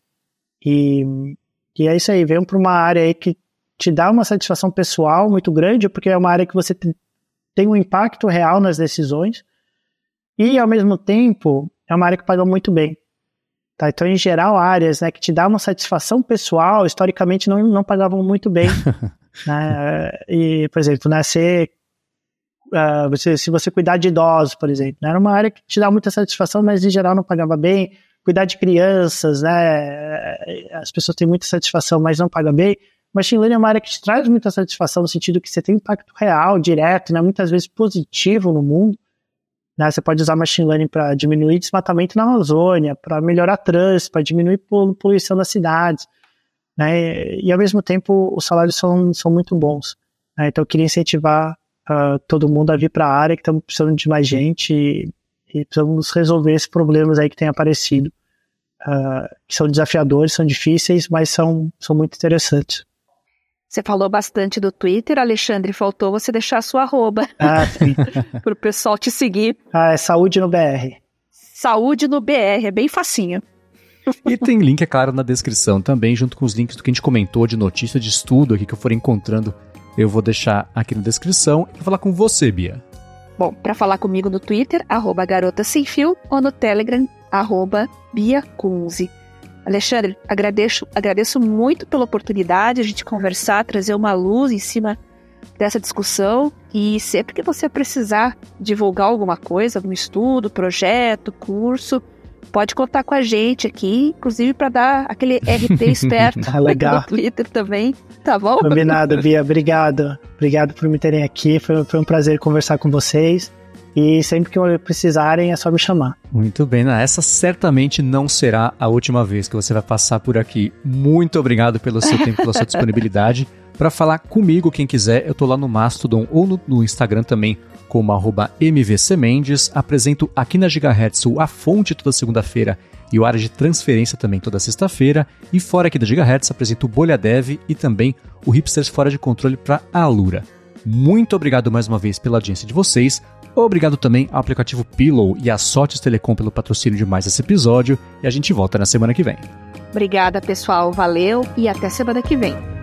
E, e é isso aí, vem para uma área aí que te dá uma satisfação pessoal muito grande, porque é uma área que você tem um impacto real nas decisões. E ao mesmo tempo, é uma área que paga muito bem. Tá? Então, em geral, áreas né, que te dá uma satisfação pessoal, historicamente não, não pagavam muito bem. [LAUGHS] né? E, por exemplo, nascer uh, você, se você cuidar de idosos, por exemplo, né? era uma área que te dá muita satisfação, mas em geral não pagava bem. Cuidar de crianças, né? As pessoas têm muita satisfação, mas não pagam bem. Machine Learning é uma área que te traz muita satisfação no sentido que você tem impacto real, direto, né? Muitas vezes positivo no mundo. Né? Você pode usar Machine Learning para diminuir desmatamento na Amazônia, para melhorar trânsito, para diminuir poluição das cidades. Né? E, ao mesmo tempo, os salários são, são muito bons. Né? Então, eu queria incentivar uh, todo mundo a vir para a área, que estamos precisando de mais gente e, e precisamos resolver esses problemas aí que têm aparecido, uh, que são desafiadores, são difíceis, mas são, são muito interessantes. Você falou bastante do Twitter, Alexandre, faltou você deixar a sua arroba. Ah, sim. [LAUGHS] para o pessoal te seguir. Ah, é Saúde no BR. Saúde no BR, é bem facinho. E tem link, é claro, na descrição também, junto com os links do que a gente comentou de notícia de estudo aqui que eu for encontrando eu vou deixar aqui na descrição e falar com você, Bia. Bom, para falar comigo no Twitter, arroba garota sem fio, ou no Telegram, arroba Bia Kunze. Alexandre, agradeço, agradeço muito pela oportunidade de a gente conversar, trazer uma luz em cima dessa discussão e sempre que você precisar divulgar alguma coisa, algum estudo, projeto, curso, pode contar com a gente aqui, inclusive para dar aquele RT esperto [LAUGHS] ah, legal. no Twitter também, tá bom? Combinado, Bia. Obrigado. Obrigado por me terem aqui. Foi, foi um prazer conversar com vocês. E sempre que precisarem é só me chamar. Muito bem, né? essa certamente não será a última vez que você vai passar por aqui. Muito obrigado pelo seu tempo, pela sua [LAUGHS] disponibilidade. Para falar comigo, quem quiser, eu tô lá no Mastodon ou no, no Instagram também, como arroba mvcmendes. Apresento aqui na Gigahertz a fonte toda segunda-feira e o área de transferência também toda sexta-feira. E fora aqui da Gigahertz, apresento o Bolha Dev e também o Hipsters Fora de Controle para a Alura. Muito obrigado mais uma vez pela audiência de vocês. Obrigado também ao aplicativo Pillow e à Sotes Telecom pelo patrocínio de mais esse episódio. E a gente volta na semana que vem. Obrigada, pessoal. Valeu e até semana que vem.